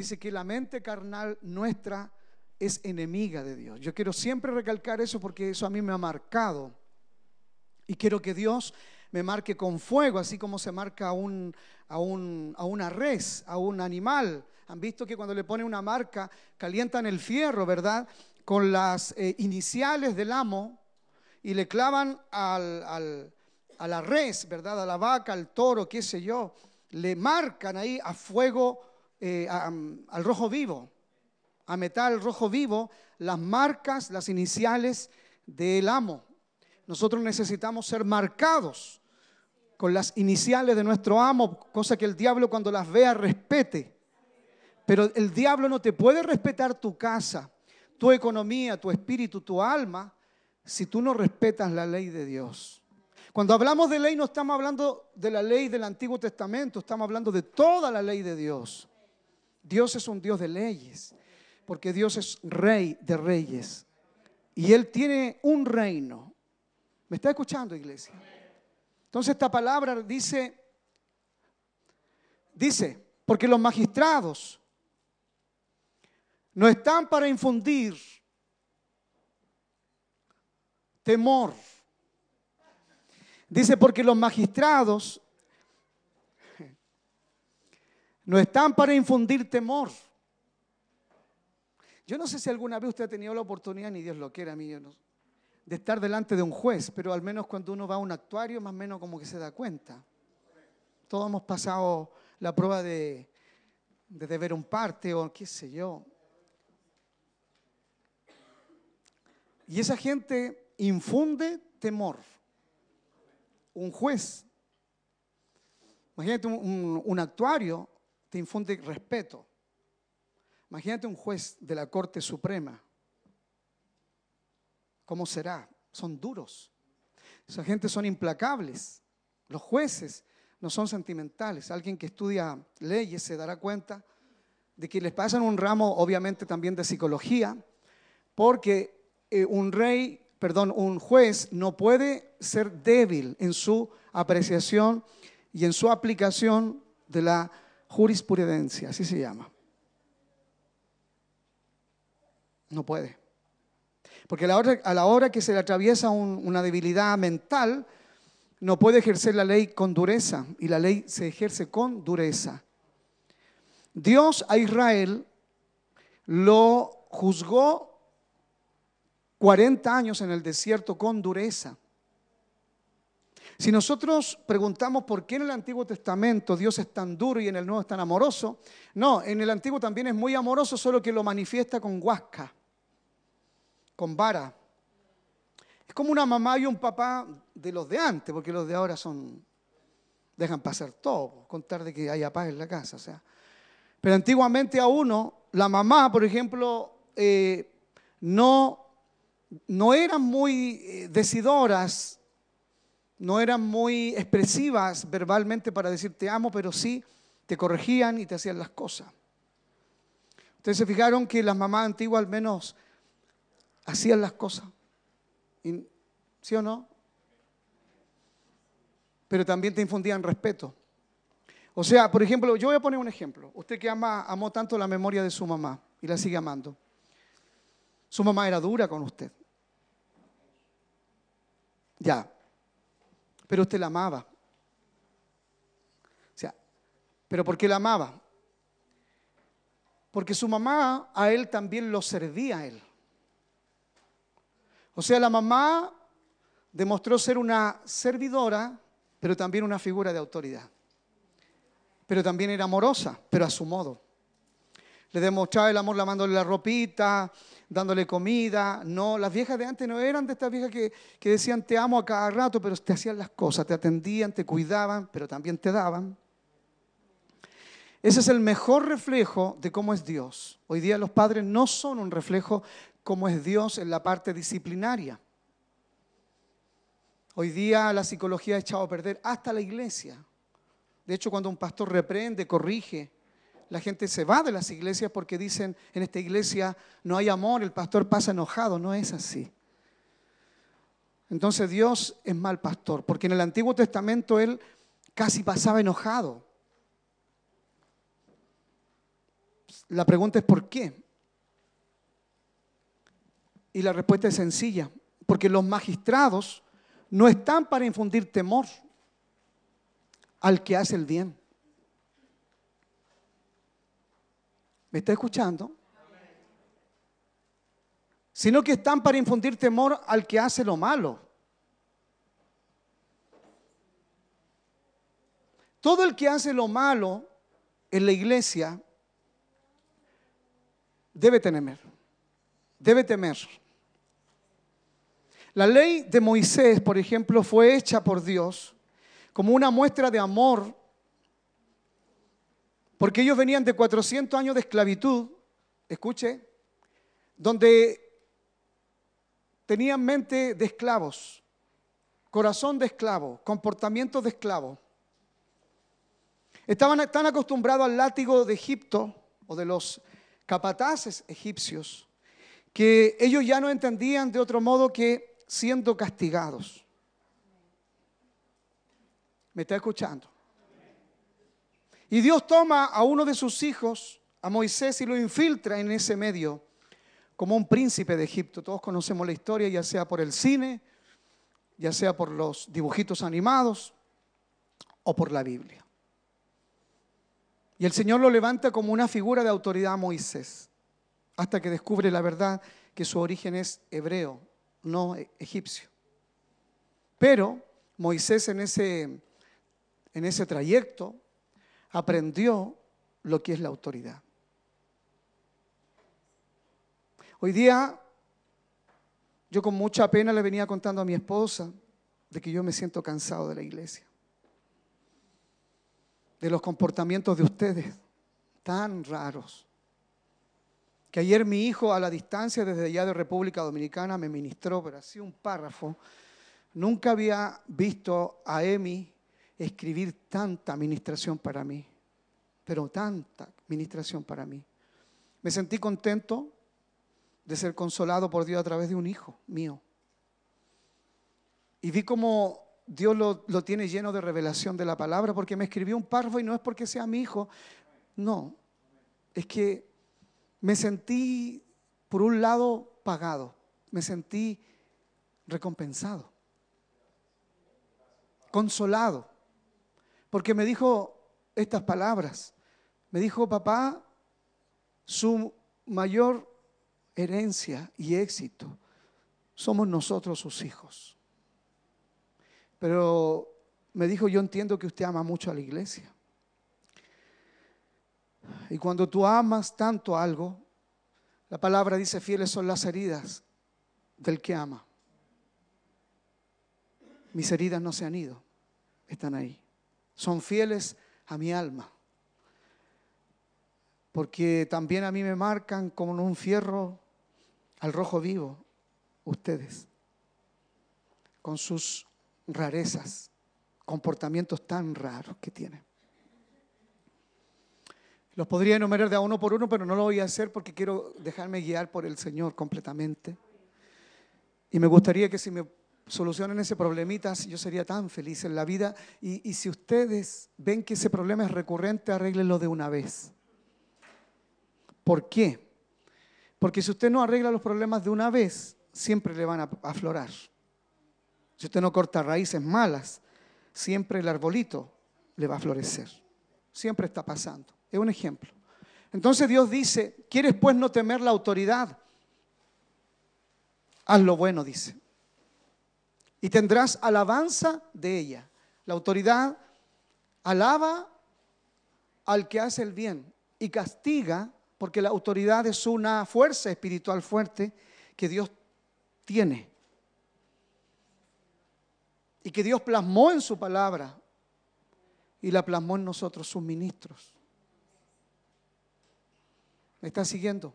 dice que la mente carnal nuestra es enemiga de Dios. Yo quiero siempre recalcar eso porque eso a mí me ha marcado. Y quiero que Dios me marque con fuego, así como se marca a, un, a, un, a una res, a un animal. Han visto que cuando le pone una marca, calientan el fierro, ¿verdad? Con las eh, iniciales del amo y le clavan al, al, a la res, ¿verdad? A la vaca, al toro, qué sé yo. Le marcan ahí a fuego, eh, al rojo vivo, a metal rojo vivo, las marcas, las iniciales del amo. Nosotros necesitamos ser marcados con las iniciales de nuestro amo, cosa que el diablo cuando las vea respete. Pero el diablo no te puede respetar tu casa, tu economía, tu espíritu, tu alma, si tú no respetas la ley de Dios. Cuando hablamos de ley no estamos hablando de la ley del Antiguo Testamento, estamos hablando de toda la ley de Dios. Dios es un Dios de leyes, porque Dios es rey de reyes. Y Él tiene un reino. ¿Me está escuchando, iglesia? Entonces esta palabra dice, dice, porque los magistrados no están para infundir temor. Dice, porque los magistrados no están para infundir temor. Yo no sé si alguna vez usted ha tenido la oportunidad, ni Dios lo quiera mí, de estar delante de un juez, pero al menos cuando uno va a un actuario, más o menos como que se da cuenta. Todos hemos pasado la prueba de, de deber un parte o qué sé yo. Y esa gente infunde temor. Un juez, imagínate un, actuario, te infunde respeto. Imagínate un juez de la Corte Suprema. ¿Cómo será? Son duros. Esa gente son implacables. Los jueces no son sentimentales. Alguien que estudia leyes se dará cuenta de que les pasan un ramo, obviamente, también de psicología, porque eh, un rey, perdón, un juez no puede ser débil en su apreciación y en su aplicación de la jurisprudencia, así se llama. No puede. Porque a la hora, que se le atraviesa una debilidad mental, no puede ejercer la ley con dureza y la ley se ejerce con dureza. Dios a Israel lo juzgó 40 años en el desierto con dureza. Si nosotros preguntamos por qué en el Antiguo Testamento Dios es tan duro y en el Nuevo es tan amoroso, no, en el Antiguo también es muy amoroso, solo que lo manifiesta con huasca, con vara. Es como una mamá y un papá de los de antes, porque los de ahora son, dejan pasar todo, contar de que haya paz en la casa. O sea. Pero antiguamente a uno, la mamá, por ejemplo, eh, no no eran muy eh, decidoras, no eran muy expresivas verbalmente para decir te amo, pero sí te corregían y te hacían las cosas. Ustedes se fijaron que las mamás antiguas al menos hacían las cosas. ¿Sí o no? Pero también te infundían respeto. O sea, por ejemplo, yo voy a poner un ejemplo. Usted que ama, amó tanto la memoria de su mamá y la sigue amando. Su mamá era dura con usted. Ya. Pero usted la amaba. O sea, ¿pero por qué la amaba? Porque su mamá a él también lo servía a él. O sea, la mamá demostró ser una servidora, pero también una figura de autoridad. Pero también era amorosa, pero a su modo. Le demostraba el amor lavándole la ropita, dándole comida. No, las viejas de antes no eran de estas viejas que, que decían te amo a cada rato, pero te hacían las cosas, te atendían, te cuidaban, pero también te daban. Ese es el mejor reflejo de cómo es Dios. Hoy día los padres no son un reflejo cómo es Dios en la parte disciplinaria. Hoy día la psicología ha echado a perder hasta la iglesia. De hecho, cuando un pastor reprende, corrige, la gente se va de las iglesias porque dicen, en esta iglesia no hay amor, el pastor pasa enojado. No es así. Entonces Dios es mal pastor, porque en el Antiguo Testamento Él casi pasaba enojado. La pregunta es ¿por qué? Y la respuesta es sencilla, porque los magistrados no están para infundir temor al que hace el bien. ¿Me está escuchando? Sino que están para infundir temor al que hace lo malo. Todo el que hace lo malo en la iglesia debe temer. Debe temer. La ley de Moisés, por ejemplo, fue hecha por Dios como una muestra de amor, porque ellos venían de 400 años de esclavitud, escuche, donde tenían mente de esclavos, corazón de esclavo, comportamiento de esclavo. Estaban tan acostumbrados al látigo de Egipto o de los capataces egipcios que ellos ya no entendían de otro modo que siendo castigados. ¿Me está escuchando? Y Dios toma a uno de sus hijos, a Moisés, y lo infiltra en ese medio como un príncipe de Egipto. Todos conocemos la historia, ya sea por el cine, ya sea por los dibujitos animados o por la Biblia. Y el Señor lo levanta como una figura de autoridad a Moisés, hasta que descubre la verdad que su origen es hebreo, no e-, egipcio. Pero Moisés en ese, en ese trayecto aprendió lo que es la autoridad. Hoy día yo con mucha pena le venía contando a mi esposa de que yo me siento cansado de la iglesia, de los comportamientos de ustedes tan raros que ayer mi hijo a la distancia desde allá de República Dominicana me ministró, pero así un párrafo. Nunca había visto a Emi escribir tanta administración para mí, pero tanta administración para mí. Me sentí contento de ser consolado por Dios a través de un hijo mío. Y vi cómo Dios lo, lo, tiene lleno de revelación de la palabra, porque me escribió un párrafo y no es porque sea mi hijo, no, es que me sentí, por un lado, pagado, me sentí recompensado, consolado, porque me dijo estas palabras. Me dijo, papá, su mayor herencia y éxito somos nosotros sus hijos. Pero me dijo, yo entiendo que usted ama mucho a la iglesia. Y cuando tú amas tanto algo, la palabra dice, fieles son las heridas del que ama. Mis heridas no se han ido, están ahí. Son fieles a mi alma. Porque también a mí me marcan como un fierro al rojo vivo, ustedes, con sus rarezas, comportamientos tan raros que tienen. Los podría enumerar de a uno por uno, pero no lo voy a hacer porque quiero dejarme guiar por el Señor completamente. Y me gustaría que si me solucionen ese problemita, yo sería tan feliz en la vida. Y, si ustedes ven que ese problema es recurrente, arréglenlo de una vez. ¿Por qué? Porque si usted no arregla los problemas de una vez, siempre le van a aflorar. Si usted no corta raíces malas, siempre el arbolito le va a florecer. Siempre está pasando. Es un ejemplo. Entonces Dios dice, ¿quieres pues no temer la autoridad? Haz lo bueno, dice. Y tendrás alabanza de ella. La autoridad alaba al que hace el bien y castiga, porque la autoridad es una fuerza espiritual fuerte que Dios tiene. Y que Dios plasmó en su palabra y la plasmó en nosotros, sus ministros. ¿Me está siguiendo?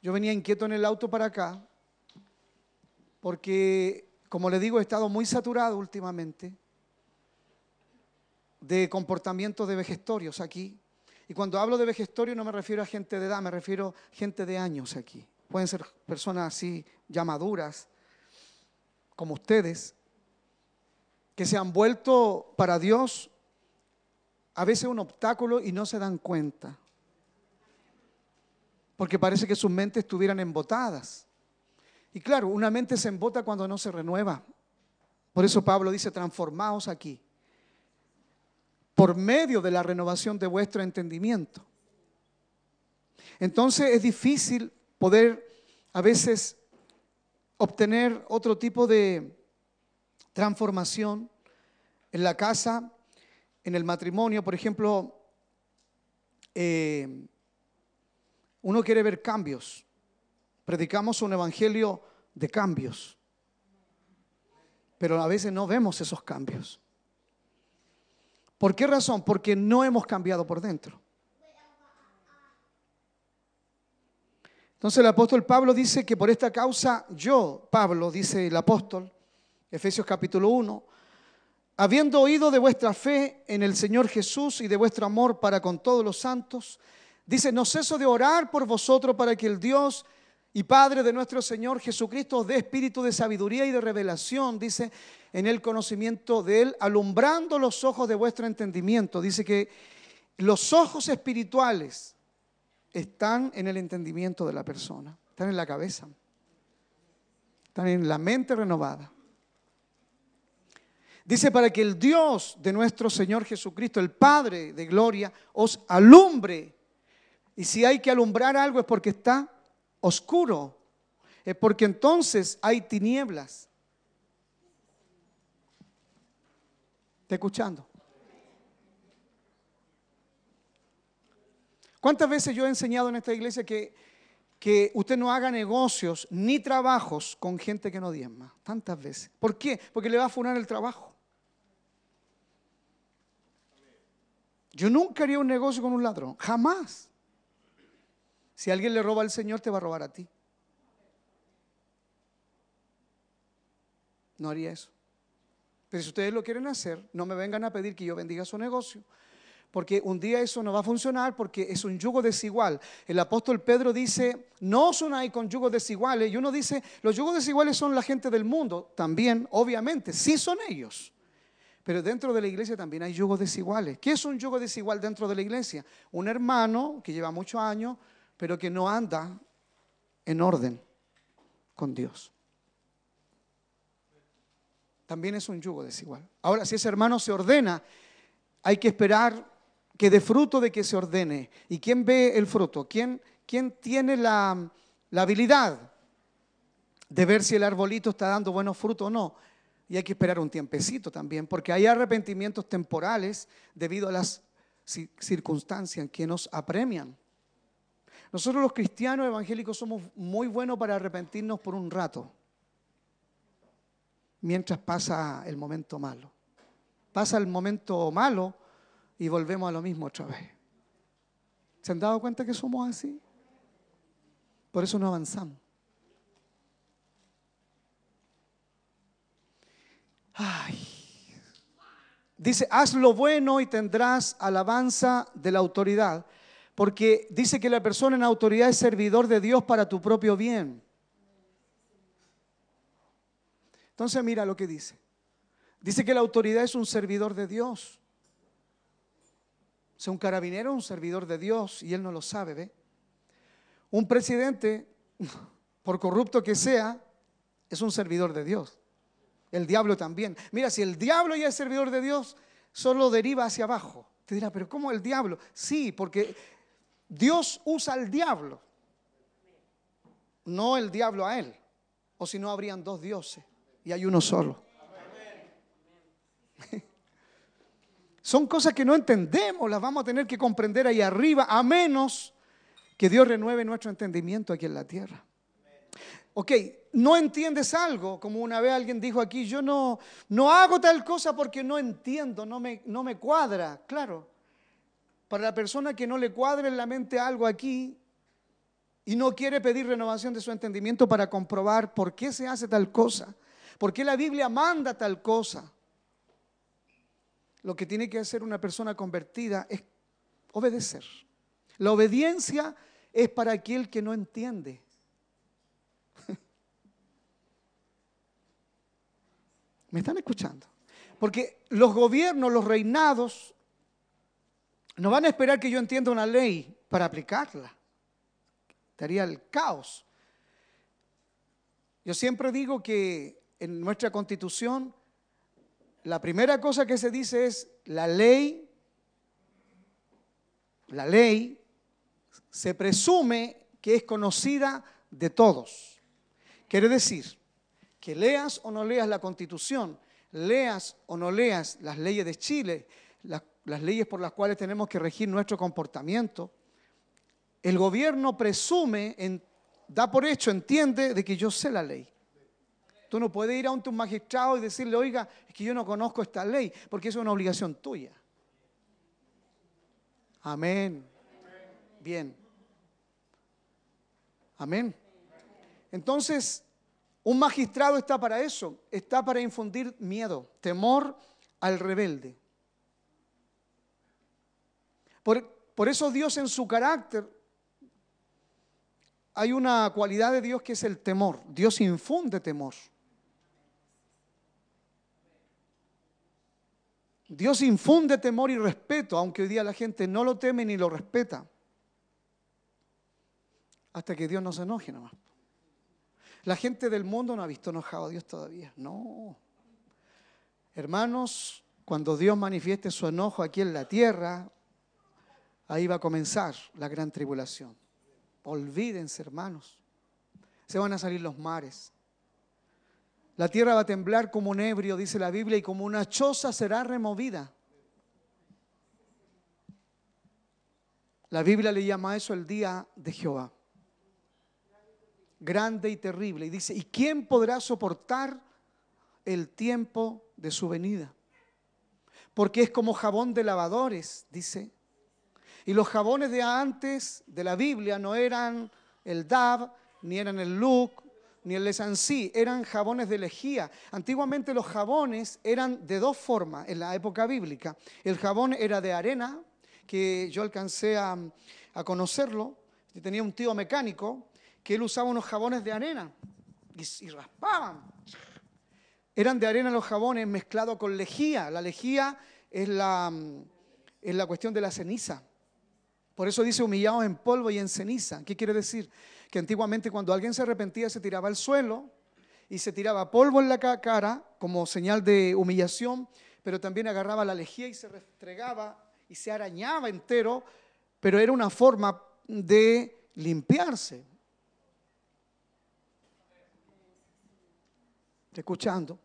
Yo venía inquieto en el auto para acá porque, como le digo, he estado muy saturado últimamente de comportamientos de vejestorios aquí. Y cuando hablo de vejestorio no me refiero a gente de edad, me refiero a gente de años aquí. Pueden ser personas así, ya maduras, como ustedes, que se han vuelto para Dios a veces un obstáculo y no se dan cuenta porque parece que sus mentes estuvieran embotadas. Y claro, una mente se embota cuando no se renueva. Por eso Pablo dice, transformaos aquí, por medio de la renovación de vuestro entendimiento. Entonces es difícil poder a veces obtener otro tipo de transformación en la casa, en el matrimonio. Por ejemplo, eh, uno quiere ver cambios. Predicamos un evangelio de cambios, pero a veces no vemos esos cambios. ¿Por qué razón? Porque no hemos cambiado por dentro. Entonces el apóstol Pablo dice que por esta causa yo, Pablo, dice el apóstol, Efesios capítulo 1, habiendo oído de vuestra fe en el Señor Jesús y de vuestro amor para con todos los santos, dice, no ceso de orar por vosotros para que el Dios y Padre de nuestro Señor Jesucristo dé espíritu de sabiduría y de revelación, dice, en el conocimiento de Él, alumbrando los ojos de vuestro entendimiento. Dice que los ojos espirituales están en el entendimiento de la persona, están en la cabeza, están en la mente renovada. Dice, para que el Dios de nuestro Señor Jesucristo, el Padre de gloria, os alumbre. Y si hay que alumbrar algo es porque está oscuro, es porque entonces hay tinieblas. ¿Está escuchando? ¿Cuántas veces yo he enseñado en esta iglesia que, que usted no haga negocios ni trabajos con gente que no diezma? Tantas veces. ¿Por qué? Porque le va a funar el trabajo. Yo nunca haría un negocio con un ladrón, jamás. Si alguien le roba al Señor, te va a robar a ti. No haría eso. Pero si ustedes lo quieren hacer, no me vengan a pedir que yo bendiga su negocio. Porque un día eso no va a funcionar porque es un yugo desigual. El apóstol Pedro dice, no os unáis con yugos desiguales. Y uno dice, los yugos desiguales son la gente del mundo. También, obviamente, sí son ellos. Pero dentro de la iglesia también hay yugos desiguales. ¿Qué es un yugo desigual dentro de la iglesia? Un hermano que lleva muchos años, pero que no anda en orden con Dios. También es un yugo desigual. Ahora, si ese hermano se ordena, hay que esperar que dé fruto de que se ordene. ¿Y quién ve el fruto? ¿Quién, quién tiene la, la habilidad de ver si el arbolito está dando buenos frutos o no? Y hay que esperar un tiempecito también, porque hay arrepentimientos temporales debido a las circunstancias que nos apremian. Nosotros los cristianos evangélicos somos muy buenos para arrepentirnos por un rato, mientras pasa el momento malo. Pasa el momento malo y volvemos a lo mismo otra vez. ¿Se han dado cuenta que somos así? Por eso no avanzamos. Ay. Dice, haz lo bueno y tendrás alabanza de la autoridad, porque dice que la persona en autoridad es servidor de Dios para tu propio bien. Entonces mira lo que dice. Dice que la autoridad es un servidor de Dios. O sea, un carabinero es un servidor de Dios y él no lo sabe, ¿ve? Un presidente, por corrupto que sea, es un servidor de Dios. El diablo también. Mira, si el diablo ya es servidor de Dios, solo deriva hacia abajo. Te dirá, pero ¿cómo el diablo? Sí, porque Dios usa al diablo, no el diablo a él. O si no, habrían dos dioses y hay uno solo. Son cosas que no entendemos, las vamos a tener que comprender ahí arriba, a menos que Dios renueve nuestro entendimiento aquí en la tierra. Ok, no entiendes algo, como una vez alguien dijo aquí, yo no, no hago tal cosa porque no entiendo, no me, no me cuadra. Claro, para la persona que no le cuadra en la mente algo aquí y no quiere pedir renovación de su entendimiento para comprobar por qué se hace tal cosa, por qué la Biblia manda tal cosa, lo que tiene que hacer una persona convertida es obedecer. La obediencia es para aquel que no entiende. ¿Me están escuchando? Porque los gobiernos, los reinados, no van a esperar que yo entienda una ley para aplicarla. estaría el caos. Yo siempre digo que en nuestra constitución la primera cosa que se dice es la ley, la ley se presume que es conocida de todos. Quiere decir que leas o no leas la constitución, leas o no leas las leyes de Chile, las, leyes por las cuales tenemos que regir nuestro comportamiento, el gobierno presume, da por hecho, entiende de que yo sé la ley. Tú no puedes ir a un, magistrado y decirle, oiga, es que yo no conozco esta ley, porque es una obligación tuya. Amén. Bien. Amén. Entonces, un magistrado está para eso, está para infundir miedo, temor al rebelde. Por, eso Dios en su carácter, hay una cualidad de Dios que es el temor. Dios infunde temor. Dios infunde temor y respeto, aunque hoy día la gente no lo teme ni lo respeta. Hasta que Dios no se enoje nomás. La gente del mundo no ha visto enojado a Dios todavía. No. Hermanos, cuando Dios manifieste su enojo aquí en la tierra, ahí va a comenzar la gran tribulación. Olvídense, hermanos. Se van a salir los mares. La tierra va a temblar como un ebrio, dice la Biblia, y como una choza será removida. La Biblia le llama a eso el día de Jehová. Grande y terrible. Y dice, ¿y quién podrá soportar el tiempo de su venida? Porque es como jabón de lavadores, dice. Y los jabones de antes de la Biblia no eran el DAV, ni eran el Look, ni el lesansí, eran jabones de lejía. Antiguamente los jabones eran de dos formas en la época bíblica. El jabón era de arena, que yo alcancé a, conocerlo. Tenía un tío mecánico que él usaba unos jabones de arena y, raspaban. Eran de arena los jabones mezclados con lejía. La lejía es la, es la cuestión de la ceniza. Por eso dice humillados en polvo y en ceniza. ¿Qué quiere decir? que antiguamente cuando alguien se arrepentía se tiraba al suelo y se tiraba polvo en la cara como señal de humillación, pero también agarraba la lejía y se restregaba y se arañaba entero, pero era una forma de limpiarse. escuchando?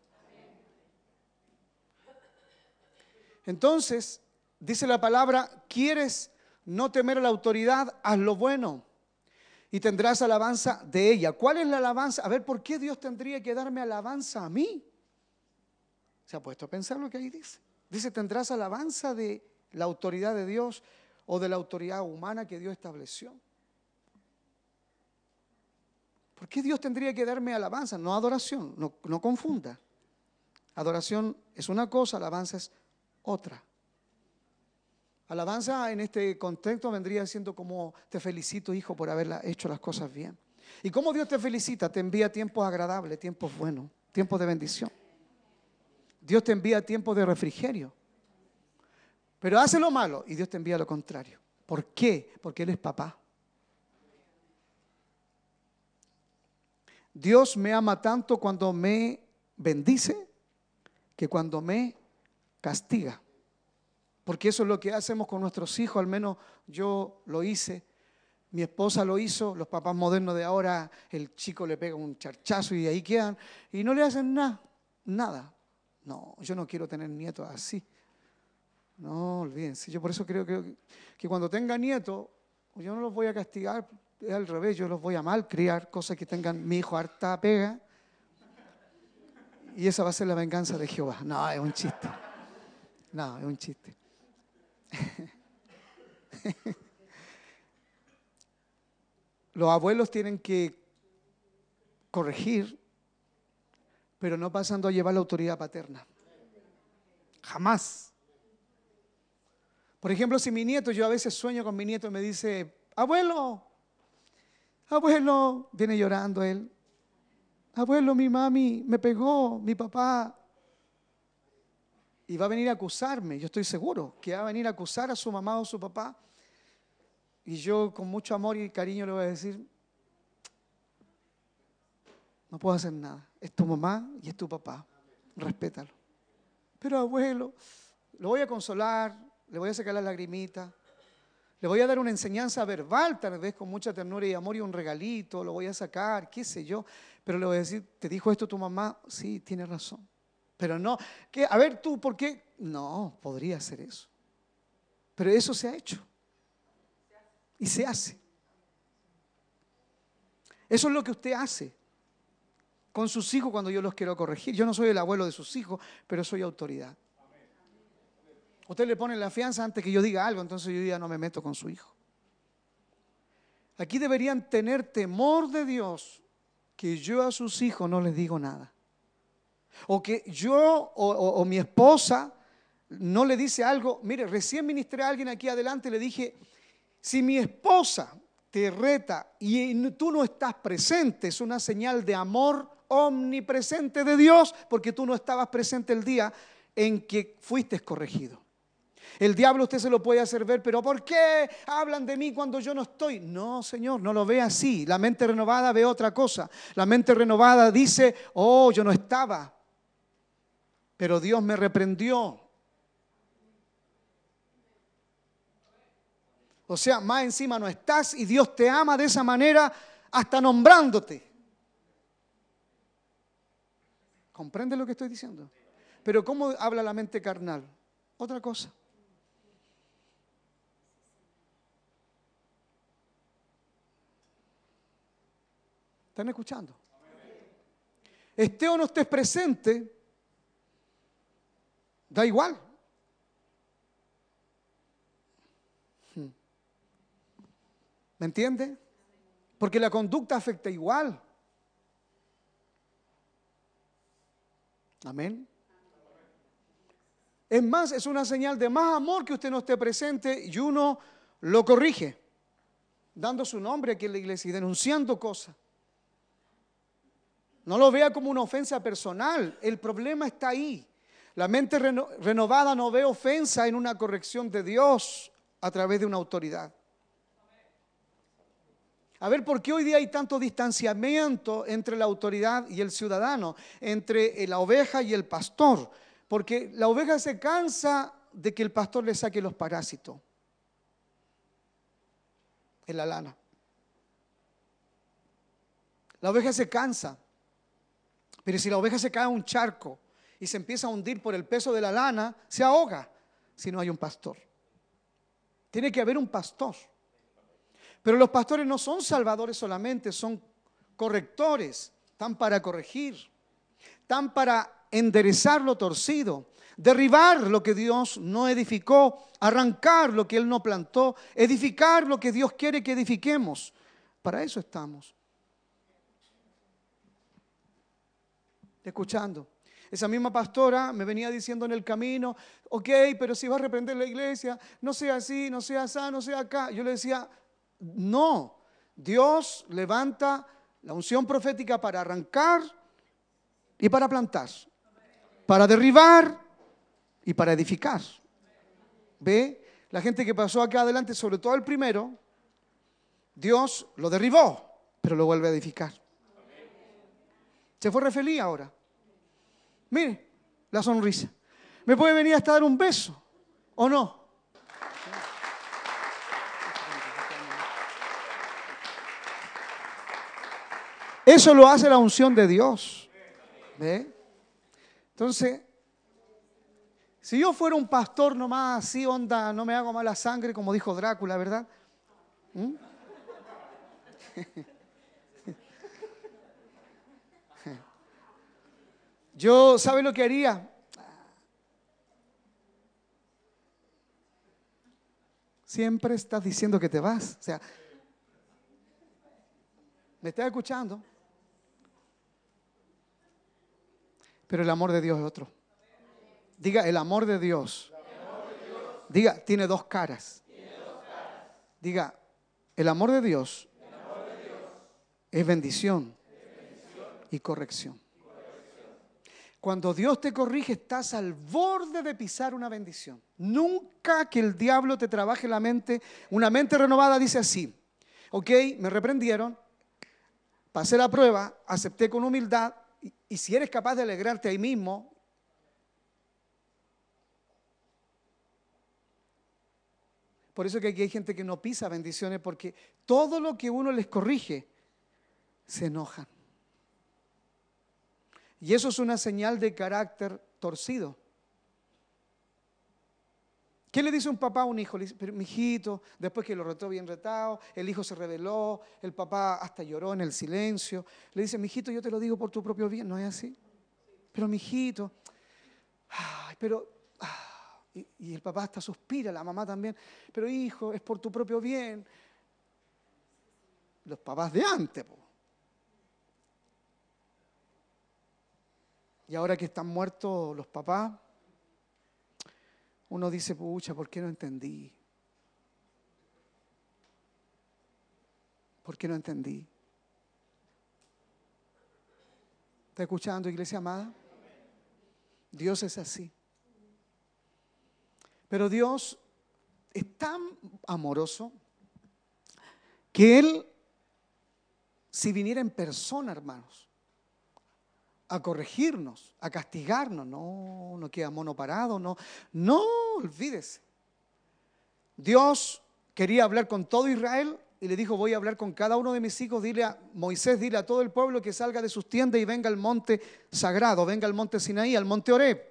Entonces, dice la palabra, ¿quieres no temer a la autoridad? Haz lo bueno y tendrás alabanza de ella. ¿Cuál es la alabanza? A ver, ¿por qué Dios tendría que darme alabanza a mí? ¿Se ha puesto a pensar lo que ahí dice? Dice, tendrás alabanza de la autoridad de Dios o de la autoridad humana que Dios estableció. ¿Por qué Dios tendría que darme alabanza? No adoración, no, no confunda. Adoración es una cosa, alabanza es otra. Alabanza en este contexto vendría siendo como te felicito, hijo, por haber hecho las cosas bien. ¿Y cómo Dios te felicita? Te envía tiempos agradables, tiempos buenos, tiempos de bendición. Dios te envía tiempos de refrigerio. Pero hace lo malo y Dios te envía lo contrario. ¿Por qué? Porque Él es papá. Dios me ama tanto cuando me bendice que cuando me castiga porque eso es lo que hacemos con nuestros hijos, al menos yo lo hice, mi esposa lo hizo, los papás modernos de ahora, el chico le pega un charchazo y ahí quedan, y no le hacen nada, nada. No, yo no quiero tener nietos así. No, olvídense, yo por eso creo que, que cuando tenga nietos, yo no los voy a castigar, es al revés, yo los voy a malcriar, cosas que tengan mi hijo harta pega, y esa va a ser la venganza de Jehová. No, es un chiste. No, es un chiste. Los abuelos tienen que corregir, pero no pasando a llevar la autoridad paterna. Jamás. Por ejemplo, si mi nieto, yo a veces sueño con mi nieto y me dice, abuelo, abuelo, viene llorando él, abuelo, mi mami me pegó, mi papá, y va a venir a acusarme, yo estoy seguro que va a venir a acusar a su mamá o su papá. Y yo con mucho amor y cariño le voy a decir, No puedo hacer nada. Es tu mamá y es tu papá. Respétalo. Pero abuelo, lo voy a consolar, le voy a sacar la lagrimita, le voy a dar una enseñanza verbal, tal vez con mucha ternura y amor y un regalito, lo voy a sacar, qué sé yo. Pero le voy a decir, ¿te dijo esto tu mamá? Sí, tiene razón. Pero no, que, a ver tú, ¿por qué? No, podría hacer eso. Pero eso se ha hecho. Y se hace. Eso es lo que usted hace con sus hijos cuando yo los quiero corregir. Yo no soy el abuelo de sus hijos, pero soy autoridad. Usted le pone la fianza antes que yo diga algo, entonces yo ya no me meto con su hijo. Aquí deberían tener temor de Dios que yo a sus hijos no les digo nada. O que yo o, mi esposa no le dice algo. Mire, recién ministré a alguien aquí adelante y le dije, si mi esposa te reta y tú no estás presente, es una señal de amor omnipresente de Dios porque tú no estabas presente el día en que fuiste corregido. El diablo usted se lo puede hacer ver, pero ¿por qué hablan de mí cuando yo no estoy? No, Señor, no lo ve así. La mente renovada ve otra cosa. La mente renovada dice, oh, yo no estaba, pero Dios me reprendió. O sea, más encima no estás y Dios te ama de esa manera hasta nombrándote. ¿Comprende lo que estoy diciendo? Pero ¿cómo habla la mente carnal? Otra cosa. ¿Están escuchando? Esté o no estés presente, da igual. Hmm. ¿Me entiende? Porque la conducta afecta igual. Amén. Es más, es una señal de más amor que usted no esté presente y uno lo corrige, dando su nombre aquí en la iglesia y denunciando cosas. No lo vea como una ofensa personal, el problema está ahí. La mente renovada no ve ofensa en una corrección de Dios a través de una autoridad. A ver, ¿por qué hoy día hay tanto distanciamiento entre la autoridad y el ciudadano, entre la oveja y el pastor? Porque la oveja se cansa de que el pastor le saque los parásitos en la lana. La oveja se cansa. Pero si la oveja se cae a un charco y se empieza a hundir por el peso de la lana, se ahoga si no hay un pastor. Tiene que haber un pastor. Pero los pastores no son salvadores solamente, son correctores, están para corregir, están para enderezar lo torcido, derribar lo que Dios no edificó, arrancar lo que Él no plantó, edificar lo que Dios quiere que edifiquemos. Para eso estamos. escuchando. Esa misma pastora me venía diciendo en el camino, ok, pero si va a reprender la iglesia, no sea así, no sea así, no sea acá. Yo le decía, no, Dios levanta la unción profética para arrancar y para plantar, para derribar y para edificar. ¿Ve? La gente que pasó acá adelante, sobre todo el primero, Dios lo derribó, pero lo vuelve a edificar. Se fue refeliz ahora. Mire, la sonrisa. ¿Me puede venir hasta dar un beso? ¿O no? Eso lo hace la unción de Dios. ¿Ve? Entonces, si yo fuera un pastor nomás así, onda, no me hago mala sangre, como dijo Drácula, ¿verdad? ¿Mm? Yo, ¿sabe lo que haría? Siempre estás diciendo que te vas. O sea, ¿me estás escuchando? Pero el amor de Dios es otro. Diga, el amor de Dios. Diga, tiene dos caras. Diga, el amor de Dios es bendición y corrección. Cuando Dios te corrige, estás al borde de pisar una bendición. Nunca que el diablo te trabaje la mente. Una mente renovada dice así, ok, me reprendieron, pasé la prueba, acepté con humildad, y, y si eres capaz de alegrarte ahí mismo, por eso que aquí hay gente que no pisa bendiciones, porque todo lo que uno les corrige, se enojan. Y eso es una señal de carácter torcido. ¿Qué le dice un papá a un hijo? Le dice, pero mi hijito, después que lo retó bien retado, el hijo se rebeló, el papá hasta lloró en el silencio. Le dice, mi hijito, yo te lo digo por tu propio bien, ¿no es así? Pero mi hijito, ay, pero, y, el papá hasta suspira, la mamá también, pero hijo, es por tu propio bien. Los papás de antes, po. Y ahora que están muertos los papás, uno dice, pucha, ¿por qué no entendí? ¿Por qué no entendí? ¿Está escuchando, iglesia amada? Dios es así. Pero Dios es tan amoroso que Él, si viniera en persona, hermanos, a corregirnos, a castigarnos. No, no queda mono parado, no, no, olvídese. Dios quería hablar con todo Israel y le dijo, voy a hablar con cada uno de mis hijos, dile a Moisés, dile a todo el pueblo que salga de sus tiendas y venga al monte sagrado, venga al monte Sinaí, al monte Oreb.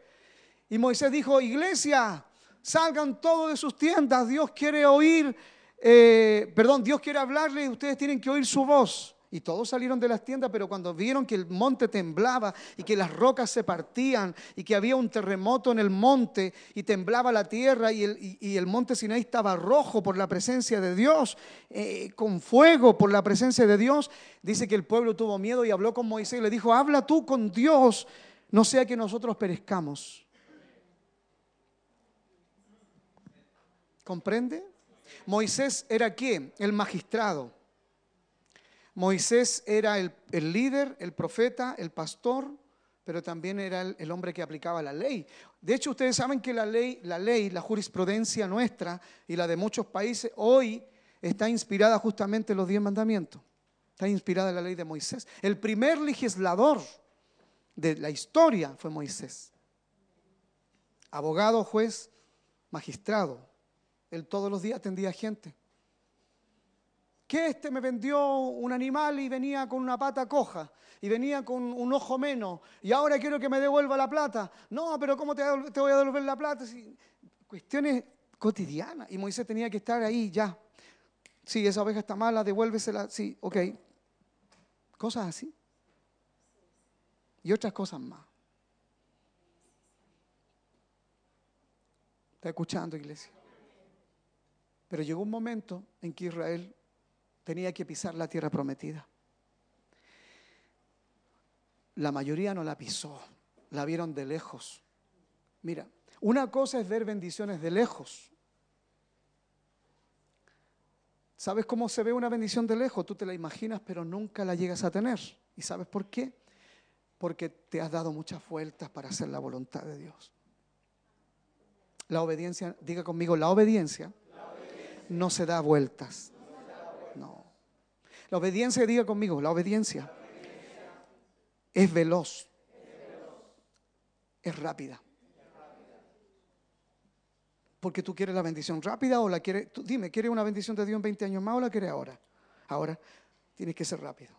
Y Moisés dijo, iglesia, salgan todos de sus tiendas, Dios quiere oír, eh, perdón, Dios quiere hablarle y ustedes tienen que oír su voz. Y todos salieron de las tiendas, pero cuando vieron que el monte temblaba y que las rocas se partían y que había un terremoto en el monte y temblaba la tierra y el, y, el monte Sinaí estaba rojo por la presencia de Dios, eh, con fuego por la presencia de Dios, dice que el pueblo tuvo miedo y habló con Moisés y le dijo, habla tú con Dios, no sea que nosotros perezcamos. ¿Comprende? Moisés era quién? El magistrado. Moisés era el, el, líder, el profeta, el pastor, pero también era el, el, hombre que aplicaba la ley. De hecho, ustedes saben que la ley, la ley, la jurisprudencia nuestra y la de muchos países hoy está inspirada justamente en los diez mandamientos. Está inspirada en la ley de Moisés. El primer legislador de la historia fue Moisés. Abogado, juez, magistrado. Él todos los días atendía gente que este me vendió un animal y venía con una pata coja y venía con un ojo menos y ahora quiero que me devuelva la plata. No, pero ¿cómo te, voy a devolver la plata? Cuestiones cotidianas. Y Moisés tenía que estar ahí ya. Sí, esa oveja está mala, devuélvesela. Sí, ok. Cosas así. Y otras cosas más. ¿Está escuchando, iglesia? Pero llegó un momento en que Israel tenía que pisar la tierra prometida. La mayoría no la pisó, la vieron de lejos. Mira, una cosa es ver bendiciones de lejos. ¿Sabes cómo se ve una bendición de lejos? Tú te la imaginas, pero nunca la llegas a tener. ¿Y sabes por qué? Porque te has dado muchas vueltas para hacer la voluntad de Dios. La obediencia, diga conmigo, la obediencia, no se da vueltas. La obediencia, diga conmigo, la obediencia es veloz, es rápida. Porque tú quieres la bendición rápida o la quieres, tú, dime, ¿quieres una bendición de Dios en 20 años más o la quieres ahora? Ahora tienes que ser rápido.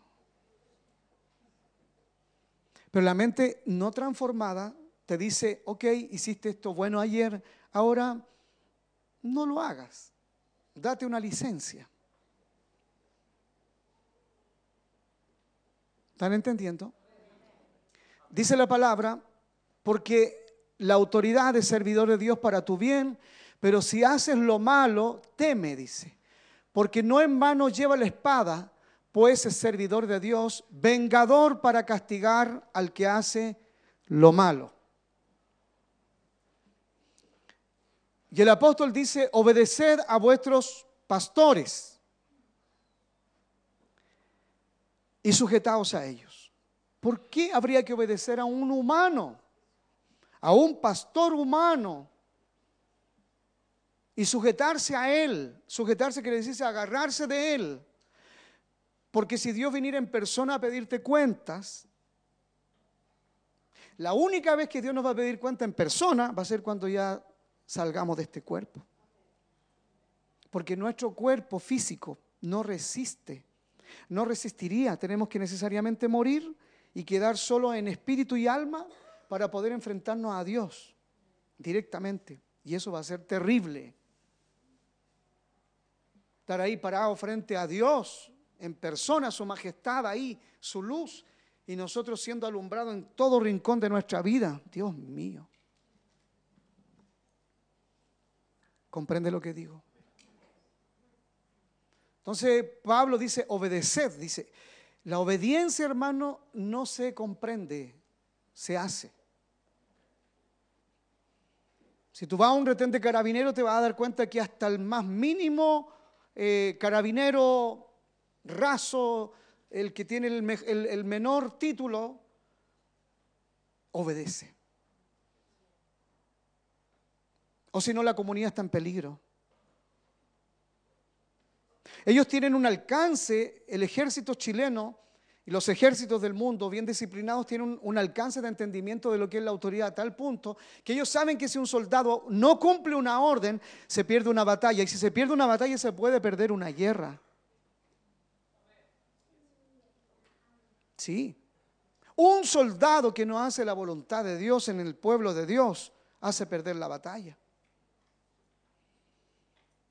Pero la mente no transformada te dice, ok, hiciste esto bueno ayer, ahora no lo hagas. Date una licencia. ¿Están entendiendo? Dice la palabra, porque la autoridad es servidor de Dios para tu bien, pero si haces lo malo, teme, dice. Porque no en vano lleva la espada, pues es servidor de Dios, vengador para castigar al que hace lo malo. Y el apóstol dice, obedeced a vuestros pastores y sujetaos a ellos. ¿Por qué habría que obedecer a un humano? A un pastor humano. Y sujetarse a él. Sujetarse quiere decirse agarrarse de él. Porque si Dios viniera en persona a pedirte cuentas, la única vez que Dios nos va a pedir cuenta en persona va a ser cuando ya salgamos de este cuerpo. Porque nuestro cuerpo físico no resiste, no resistiría. Tenemos que necesariamente morir y quedar solo en espíritu y alma para poder enfrentarnos a Dios directamente. Y eso va a ser terrible. Estar ahí parado frente a Dios, en persona, su majestad ahí, su luz, y nosotros siendo alumbrados en todo rincón de nuestra vida. Dios mío. ¿Comprende lo que digo? Entonces Pablo dice, obedeced, dice, la obediencia hermano no se comprende, se hace. Si tú vas a un retén de carabinero te vas a dar cuenta que hasta el más mínimo eh, carabinero raso, el que tiene el menor título, obedece. O si no, la comunidad está en peligro. Ellos tienen un alcance, el ejército chileno y los ejércitos del mundo bien disciplinados tienen un, alcance de entendimiento de lo que es la autoridad a tal punto que ellos saben que si un soldado no cumple una orden, se pierde una batalla. Y si se pierde una batalla, se puede perder una guerra. Sí. Un soldado que no hace la voluntad de Dios en el pueblo de Dios hace perder la batalla.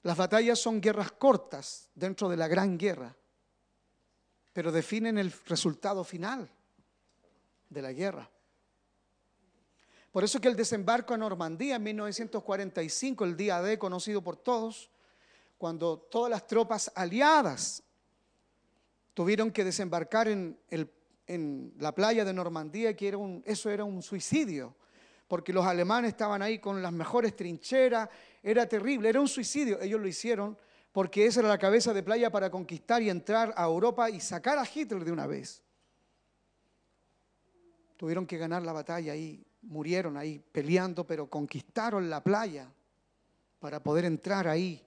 Las batallas son guerras cortas dentro de la gran guerra, pero definen el resultado final de la guerra. Por eso que el desembarco a Normandía en 1945, el día D conocido por todos, cuando todas las tropas aliadas tuvieron que desembarcar en, la playa de Normandía, que eso era un suicidio, porque los alemanes estaban ahí con las mejores trincheras, era terrible, era un suicidio. Ellos lo hicieron porque esa era la cabeza de playa para conquistar y entrar a Europa y sacar a Hitler de una vez. Tuvieron que ganar la batalla ahí, murieron ahí peleando, pero conquistaron la playa para poder entrar ahí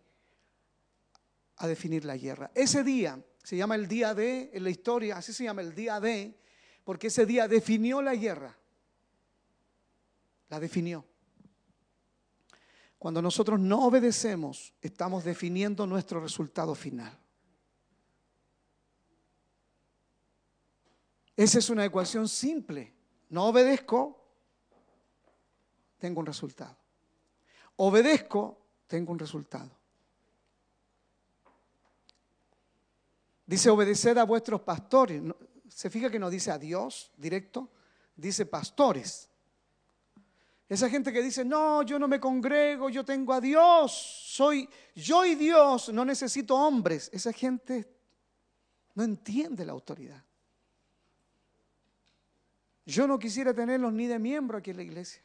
a definir la guerra. Ese día se llama el día D en la historia, así se llama el día D, porque ese día definió la guerra. La definió. Cuando nosotros no obedecemos, estamos definiendo nuestro resultado final. Esa es una ecuación simple. No obedezco, tengo un resultado. Obedezco, tengo un resultado. Dice, obedeced a vuestros pastores. Se fija que no dice a Dios directo, dice pastores. Esa gente que dice, no, yo no me congrego, yo tengo a Dios, soy yo y Dios, no necesito hombres. Esa gente no entiende la autoridad. Yo no quisiera tenerlos ni de miembro aquí en la iglesia,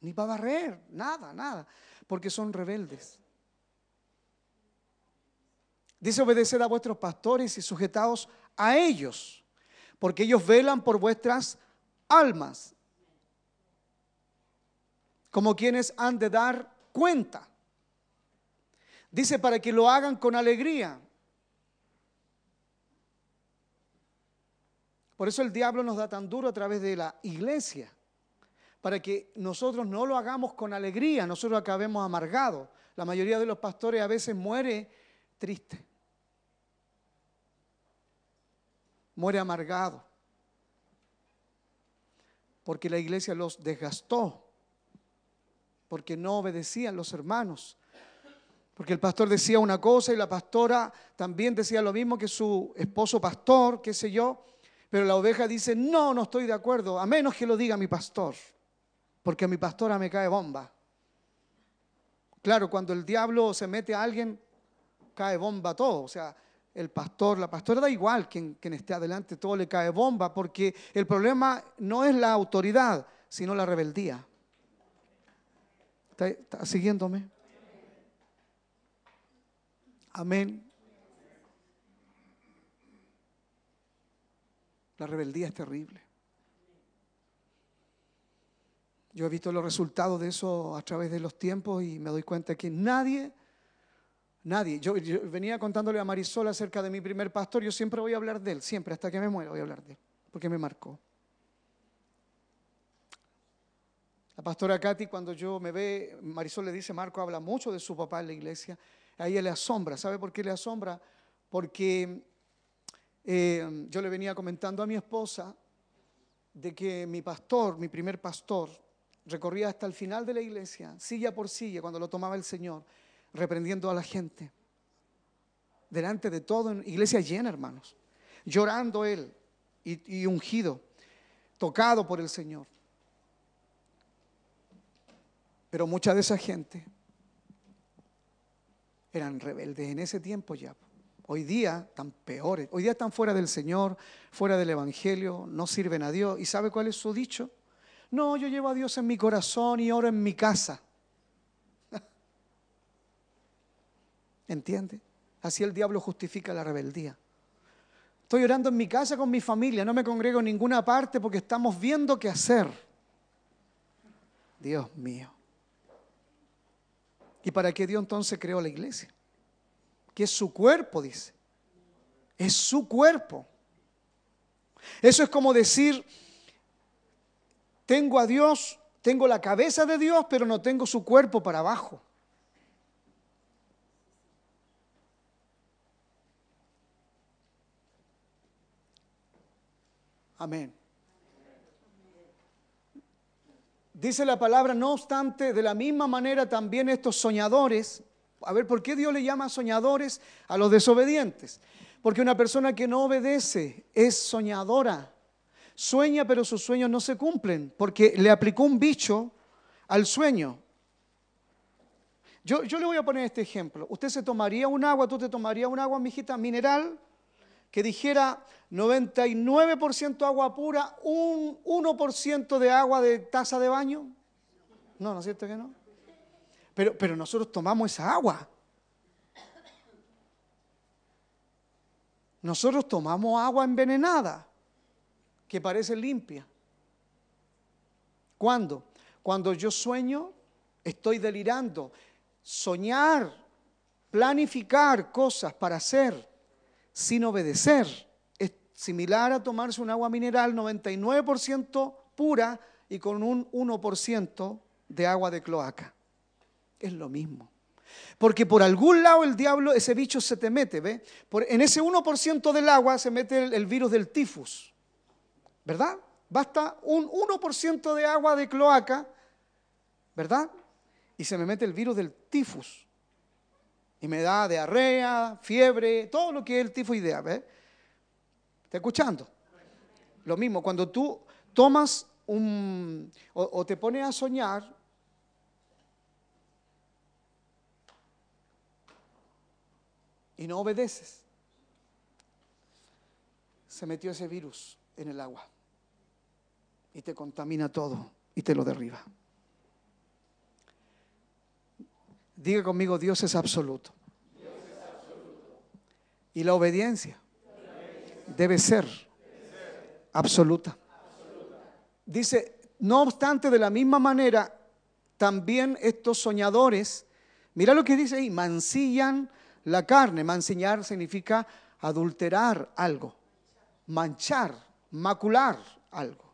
ni para barrer, nada, nada, porque son rebeldes. Dice, obedeced a vuestros pastores y sujetaos a ellos, porque ellos velan por vuestras almas como quienes han de dar cuenta. Dice para que lo hagan con alegría. Por eso el diablo nos da tan duro a través de la iglesia, para que nosotros no lo hagamos con alegría, nosotros acabemos amargados. La mayoría de los pastores a veces muere triste, muere amargado, porque la iglesia los desgastó porque no obedecían los hermanos. Porque el pastor decía una cosa y la pastora también decía lo mismo que su esposo pastor, qué sé yo. Pero la oveja dice, no, no estoy de acuerdo, a menos que lo diga mi pastor, porque a mi pastora me cae bomba. Claro, cuando el diablo se mete a alguien, cae bomba todo. O sea, el pastor, la pastora da igual quien, quien esté adelante, todo le cae bomba, porque el problema no es la autoridad, sino la rebeldía. ¿Está, siguiéndome? Amén. La rebeldía es terrible. Yo he visto los resultados de eso a través de los tiempos y me doy cuenta que nadie, Nadie. Yo, venía contándole a Marisol acerca de mi primer pastor. Yo siempre voy a hablar de él, siempre, hasta que me muera voy a hablar de él, porque me marcó. La pastora Katy, cuando yo me ve, Marisol le dice, Marco habla mucho de su papá en la iglesia. A ella le asombra. ¿Sabe por qué le asombra? Porque eh, yo le venía comentando a mi esposa de que mi pastor, mi primer pastor, recorría hasta el final de la iglesia, silla por silla, cuando lo tomaba el Señor reprendiendo a la gente. Delante de todo, en iglesia llena, hermanos. Llorando él y, y ungido, tocado por el Señor. Pero mucha de esa gente eran rebeldes en ese tiempo ya. Hoy día están peores. Hoy día están fuera del Señor, fuera del Evangelio, no sirven a Dios. ¿Y sabe cuál es su dicho? No, yo llevo a Dios en mi corazón y oro en mi casa. ¿Entiende? Así el diablo justifica la rebeldía. Estoy orando en mi casa con mi familia, no me congrego en ninguna parte porque estamos viendo qué hacer. Dios mío. ¿Y para qué Dios entonces creó la iglesia? Que es su cuerpo, dice. Es su cuerpo. Eso es como decir, tengo a Dios, tengo la cabeza de Dios, pero no tengo su cuerpo para abajo. Amén. Dice la palabra, no obstante, de la misma manera también estos soñadores, a ver, ¿por qué Dios le llama soñadores a los desobedientes? Porque una persona que no obedece es soñadora. Sueña, pero sus sueños no se cumplen, porque le aplicó un bicho al sueño. Yo, yo le voy a poner este ejemplo. Usted se tomaría un agua, tú te tomarías un agua, mijita, mineral, que dijera 99% agua pura, un 1% de agua de taza de baño? No, ¿no es cierto que no? Pero, pero nosotros tomamos esa agua. Nosotros tomamos agua envenenada, que parece limpia. ¿Cuándo? Cuando yo sueño, estoy delirando. Soñar, planificar cosas para hacer sin obedecer. Es similar a tomarse un agua mineral 99% pura y con un 1% de agua de cloaca. Es lo mismo. Porque por algún lado el diablo, ese bicho se te mete, ¿ve? en ese 1% del agua se mete el, el virus del tifus, ¿verdad? Basta un 1% de agua de cloaca, ¿verdad? Y se me mete el virus del tifus y me da diarrea, fiebre, todo lo que es el tifoidea. ¿ves? ¿Está escuchando? Lo mismo, cuando tú tomas un, o, te pones a soñar, y no obedeces, se metió ese virus en el agua y te contamina todo y te lo derriba. Diga conmigo, Dios es absoluto. Y la obediencia debe ser absoluta. Dice, no obstante, de la misma manera, también estos soñadores, mira lo que dice ahí, mancillan la carne. Mancillar significa adulterar algo, manchar, macular algo.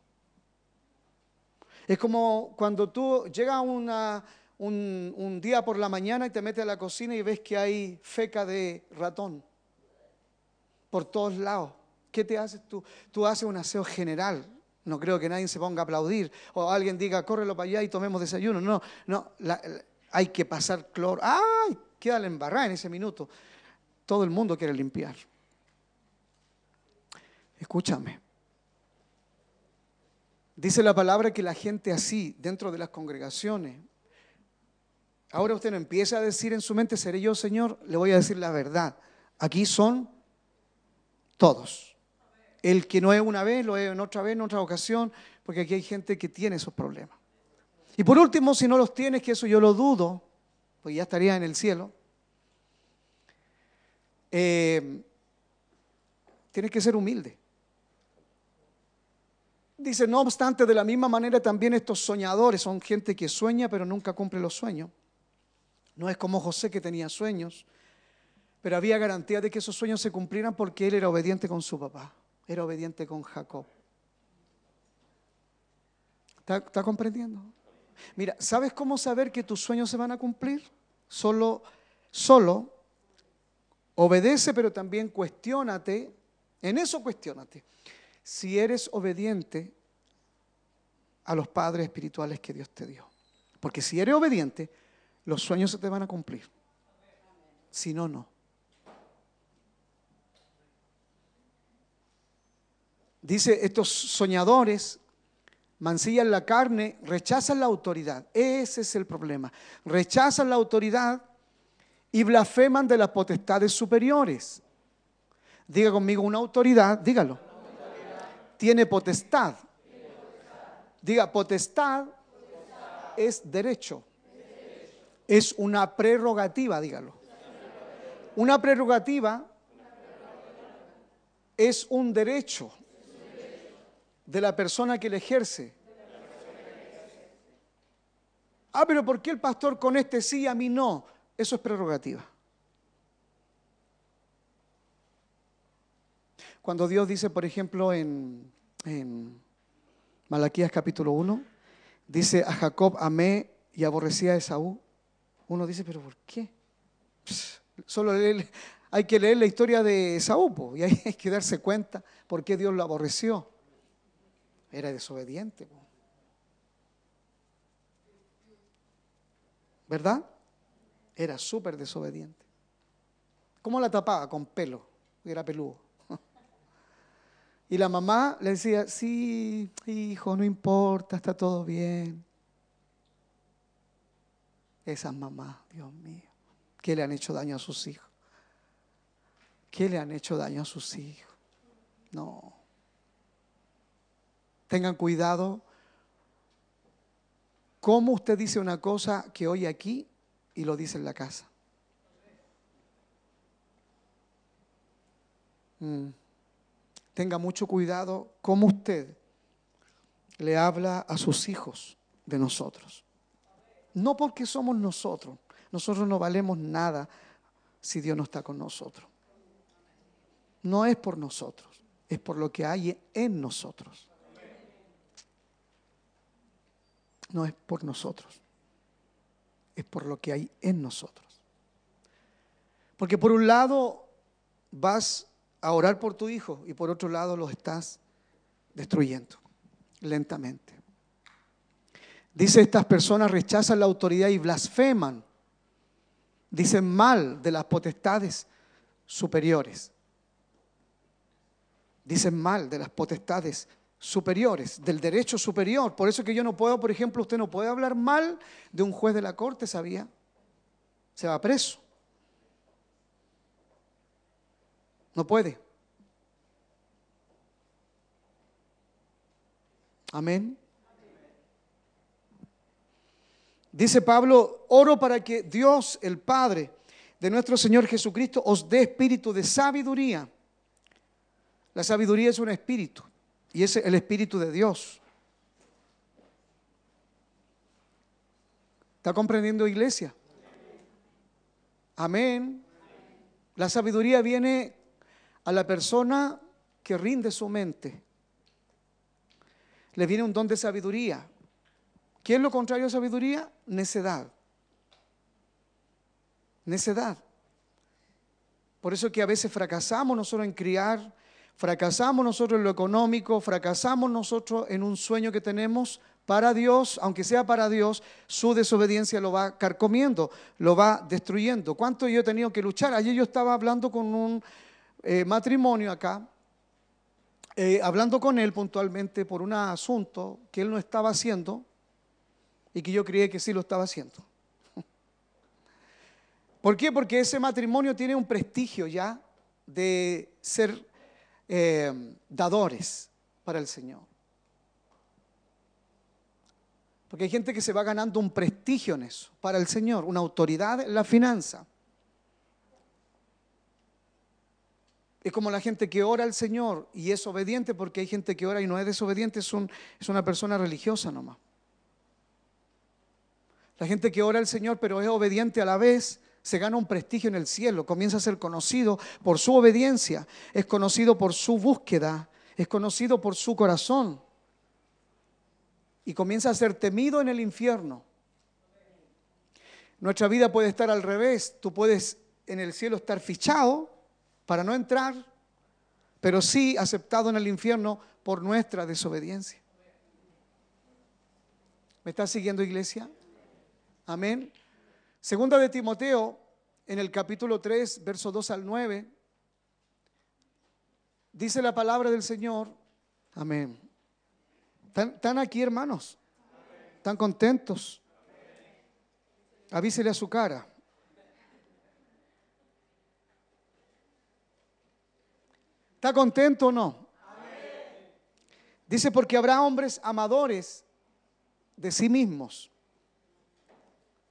Es como cuando tú llegas a una un, día por la mañana y te metes a la cocina y ves que hay feca de ratón por todos lados. ¿Qué te haces tú? Tú haces un aseo general. No creo que nadie se ponga a aplaudir o alguien diga, córrelo para allá y tomemos desayuno. No, no, hay que pasar cloro. ¡Ay! Queda la embarrada en ese minuto. Todo el mundo quiere limpiar. Escúchame. Dice la palabra que la gente así, dentro de las congregaciones, Ahora usted no empieza a decir en su mente, seré yo, Señor, le voy a decir la verdad. Aquí son todos. El que no es una vez, lo es en otra vez, en otra ocasión, porque aquí hay gente que tiene esos problemas. Y por último, si no los tienes, que eso yo lo dudo, pues ya estaría en el cielo, eh, tienes que ser humilde. Dice, no obstante, de la misma manera también estos soñadores son gente que sueña pero nunca cumple los sueños. No es como José que tenía sueños, Pero había garantía de que esos sueños se cumplieran porque él era obediente con su papá, era obediente con Jacob. ¿Está, comprendiendo? Mira, ¿sabes cómo saber que tus sueños se van a cumplir? Solo, solo obedece, pero también cuestiónate. En eso cuestiónate. Si eres obediente a los padres espirituales que Dios te dio. Porque si eres obediente, los sueños se te van a cumplir. Si no, no. Dice, estos soñadores mancillan la carne, rechazan la autoridad. Ese es el problema. Rechazan la autoridad y blasfeman de las potestades superiores. Diga conmigo, una autoridad, dígalo. Tiene potestad. Diga, potestad es derecho. Es una prerrogativa, dígalo. Una prerrogativa es un derecho de la persona que le ejerce. Ah, pero ¿por qué el pastor con este sí y a mí no? Eso es prerrogativa. Cuando Dios dice, por ejemplo, en, Malaquías capítulo 1, dice a Jacob amé y aborrecía a Esaú, uno dice, pero ¿por qué? solo hay que leer la historia de Esaú y hay que darse cuenta por qué Dios lo aborreció. Era desobediente. ¿Verdad? Era súper desobediente. ¿Cómo la tapaba? Con pelo, era peludo. Y la mamá le decía, sí, hijo, no importa, está todo bien. Esas mamás, Dios mío, ¿qué le han hecho daño a sus hijos? ¿Qué le han hecho daño a sus hijos? No. Tengan cuidado cómo usted dice una cosa que oye aquí y lo dice en la casa. Mm tenga mucho cuidado cómo usted le habla a sus hijos de nosotros. No porque somos nosotros. Nosotros no valemos nada si Dios no está con nosotros. No es por nosotros, es por lo que hay en nosotros. No es por nosotros, es por lo que hay en nosotros. Porque por un lado vas a orar por tu hijo y por otro lado los estás destruyendo lentamente. Dice, estas personas rechazan la autoridad y blasfeman. Dicen mal de las potestades superiores. Dicen mal de las potestades superiores, del derecho superior. Por eso que yo no puedo, por ejemplo, usted no puede hablar mal de un juez de la corte, ¿sabía? Se va preso. No puede. Amén. Dice Pablo, oro para que Dios, el Padre de nuestro Señor Jesucristo, os dé espíritu de sabiduría. La sabiduría es un espíritu y es el espíritu de Dios. ¿Está comprendiendo iglesia? Amén. La sabiduría viene a la persona que rinde su mente. Le viene un don de sabiduría. ¿Qué es lo contrario a sabiduría? Necedad. Necedad. Por eso que a veces fracasamos nosotros en criar, fracasamos nosotros en lo económico, fracasamos nosotros en un sueño que tenemos para Dios, aunque sea para Dios, su desobediencia lo va carcomiendo, lo va destruyendo. ¿Cuánto yo he tenido que luchar? Ayer yo estaba hablando con un eh, matrimonio acá, eh, hablando con él puntualmente por un asunto que él no estaba haciendo y que yo creía que sí lo estaba haciendo. ¿Por qué? Porque ese matrimonio tiene un prestigio ya de ser eh, dadores para el Señor. Porque hay gente que se va ganando un prestigio en eso, para el Señor, una autoridad en la finanza. Es como la gente que ora al Señor y es obediente, porque hay gente que ora y no es desobediente, es, es una persona religiosa nomás. La gente que ora al Señor pero es obediente a la vez, se gana un prestigio en el cielo, comienza a ser conocido por su obediencia, es conocido por su búsqueda, es conocido por su corazón y comienza a ser temido en el infierno. Nuestra vida puede estar al revés, tú puedes en el cielo estar fichado para no entrar, pero sí aceptado en el infierno por nuestra desobediencia. ¿Me está siguiendo iglesia? Amén. Segunda de Timoteo, en el capítulo 3, verso 2 al 9, dice la palabra del Señor. Amén. ¿Están, aquí, hermanos? ¿Están contentos? Avísele a su cara. ¿Está contento o no? Dice, porque habrá hombres amadores de sí mismos.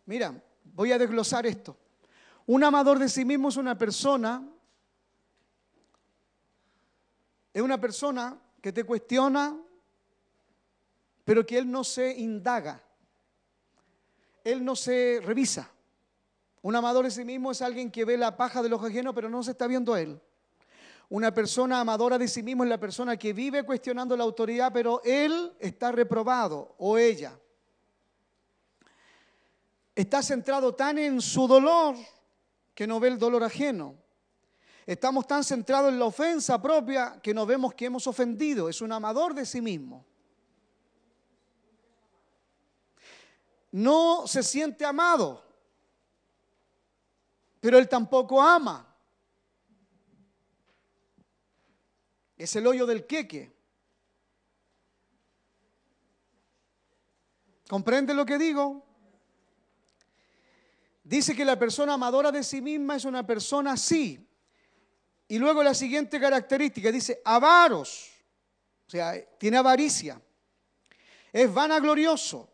Mira, voy a desglosar esto. Un amador de sí mismo es una persona, es una persona que te cuestiona, pero que él no se indaga, él no se revisa. Un amador de sí mismo es alguien que ve la paja del ojo ajeno, pero no se está viendo a él. Una persona amadora de sí mismo es la persona que vive cuestionando la autoridad, pero él está reprobado o ella. Está centrado tan en su dolor que no ve el dolor ajeno. Estamos tan centrados en la ofensa propia que no vemos que hemos ofendido. Es un amador de sí mismo. No se siente amado, pero él tampoco ama. Es el hoyo del queque. ¿Comprende lo que digo? Dice que la persona amadora de sí misma es una persona así. Y luego la siguiente característica dice avaros, o sea, tiene avaricia. Es vanaglorioso,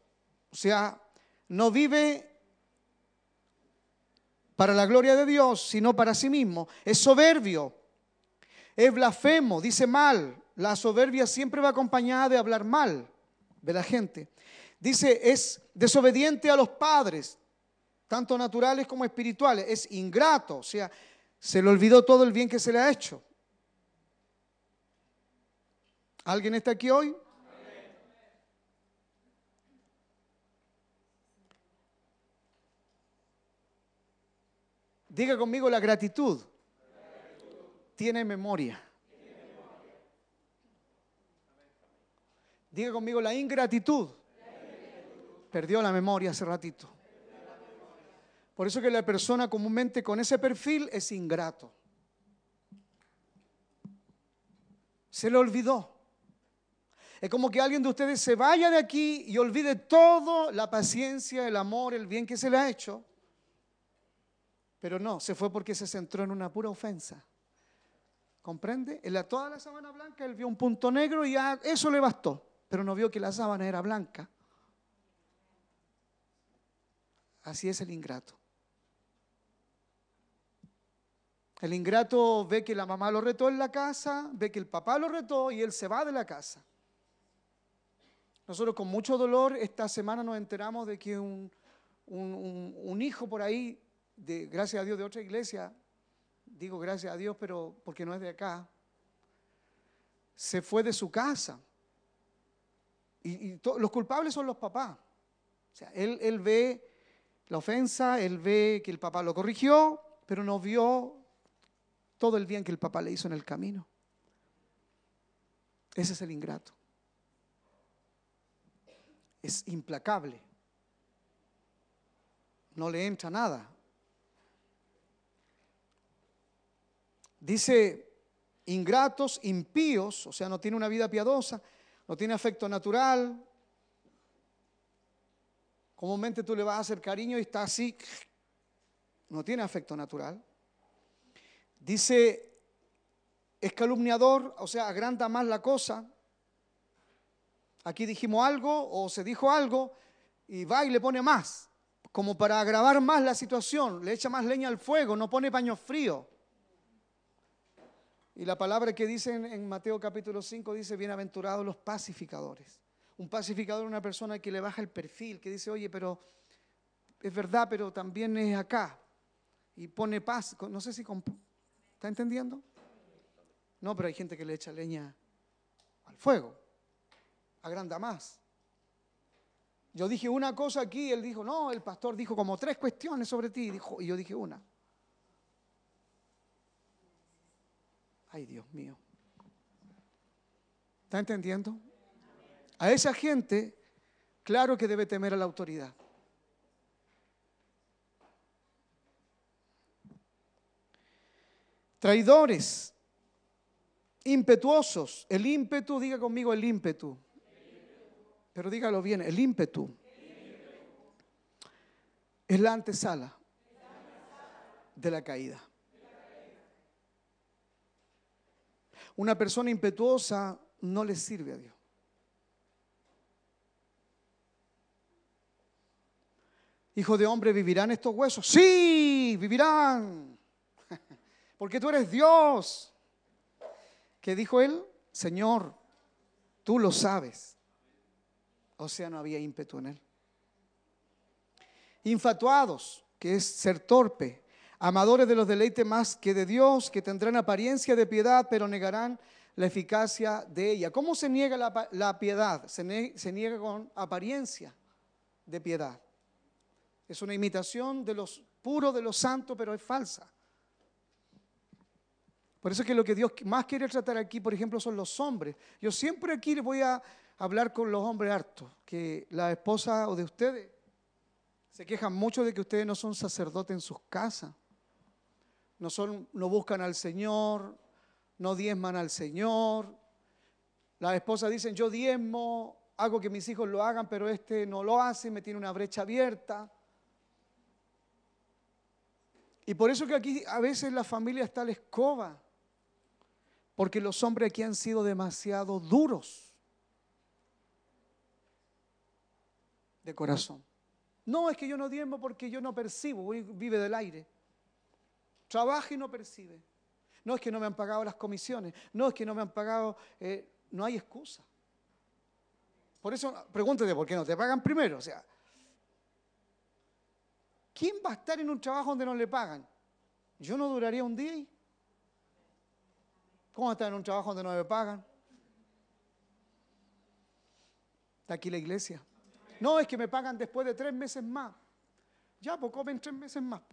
o sea, no vive para la gloria de Dios, sino para sí mismo. Es soberbio, es blasfemo, dice mal. La soberbia siempre va acompañada de hablar mal de la gente. Dice, es desobediente a los padres, tanto naturales como espirituales, es ingrato, o sea, se le olvidó todo el bien que se le ha hecho. ¿Alguien está aquí hoy? Diga conmigo la gratitud. Tiene memoria. Diga conmigo la ingratitud. Perdió la memoria hace ratito. Por eso que la persona comúnmente con ese perfil es ingrato. Se le olvidó. Es como que alguien de ustedes se vaya de aquí y olvide todo, la paciencia, el amor, el bien que se le ha hecho. Pero no, se fue porque se centró en una pura ofensa. ¿Comprende? En la, toda la sábana blanca él vio un punto negro y ya eso le bastó, pero no vio que la sábana era blanca. Así es el ingrato. El ingrato ve que la mamá lo retó en la casa, ve que el papá lo retó y él se va de la casa. Nosotros con mucho dolor esta semana nos enteramos de que un, hijo por ahí, de, gracias a Dios, de otra iglesia, digo gracias a Dios, pero porque no es de acá, se fue de su casa. Y, los culpables son los papás. O sea, él, él ve la ofensa, él ve que el papá lo corrigió, pero no vio todo el bien que el papá le hizo en el camino. Ese es el ingrato. Es implacable. No le entra nada. Dice ingratos, impíos, o sea, no tiene una vida piadosa, no tiene afecto natural. Comúnmente tú le vas a hacer cariño y está así, no tiene afecto natural. Dice, es calumniador, o sea, agranda más la cosa. Aquí dijimos algo o se dijo algo y va y le pone más, como para agravar más la situación, le echa más leña al fuego, no pone paño frío. Y la palabra que dice en, Mateo capítulo 5 dice, bienaventurados los pacificadores. Un pacificador es una persona que le baja el perfil, que dice, oye, pero es verdad, pero también es acá. y pone paz. No sé si... ¿Está entendiendo? No, pero hay gente que le echa leña al fuego. Agranda más. Yo dije una cosa aquí, él dijo, no, el pastor dijo como tres cuestiones sobre ti, dijo, y yo dije una. Ay, Dios mío. ¿Está entendiendo? A esa gente, claro que debe temer a la autoridad. Traidores, impetuosos. El ímpetu, diga conmigo el ímpetu. Pero dígalo bien, el ímpetu es la antesala de la caída. Una persona impetuosa no le sirve a Dios. Hijo de hombre, ¿vivirán estos huesos? Sí, vivirán. Porque tú eres Dios. ¿Qué dijo él? Señor, tú lo sabes. O sea, no había ímpetu en él. Infatuados, que es ser torpe, amadores de los deleites más que de Dios, que tendrán apariencia de piedad, pero negarán la eficacia de ella. ¿Cómo se niega la, piedad? Se, se niega con apariencia de piedad. Es una imitación de los puros, de los santos, pero es falsa. Por eso es que lo que Dios más quiere tratar aquí, por ejemplo, son los hombres. Yo siempre aquí les voy a hablar con los hombres hartos, que la esposa o de ustedes se quejan mucho de que ustedes no son sacerdotes en sus casas no, son, no buscan al Señor, no diezman al Señor. Las esposas dicen, yo diezmo, hago que mis hijos lo hagan, pero este no lo hace, me tiene una brecha abierta. Y por eso que aquí a veces la familia está a la escoba, porque los hombres aquí han sido demasiado duros de corazón. No, es que yo no diezmo porque yo no percibo, vive del aire. Trabaja y no percibe. No es que no me han pagado las comisiones, no es que no me han pagado, eh, no hay excusa. Por eso pregúntate por qué no te pagan primero. O sea, ¿quién va a estar en un trabajo donde no le pagan? Yo no duraría un día ahí. ¿Cómo estar en un trabajo donde no me pagan? Está aquí la iglesia. No, es que me pagan después de tres meses más. Ya, pues comen tres meses más,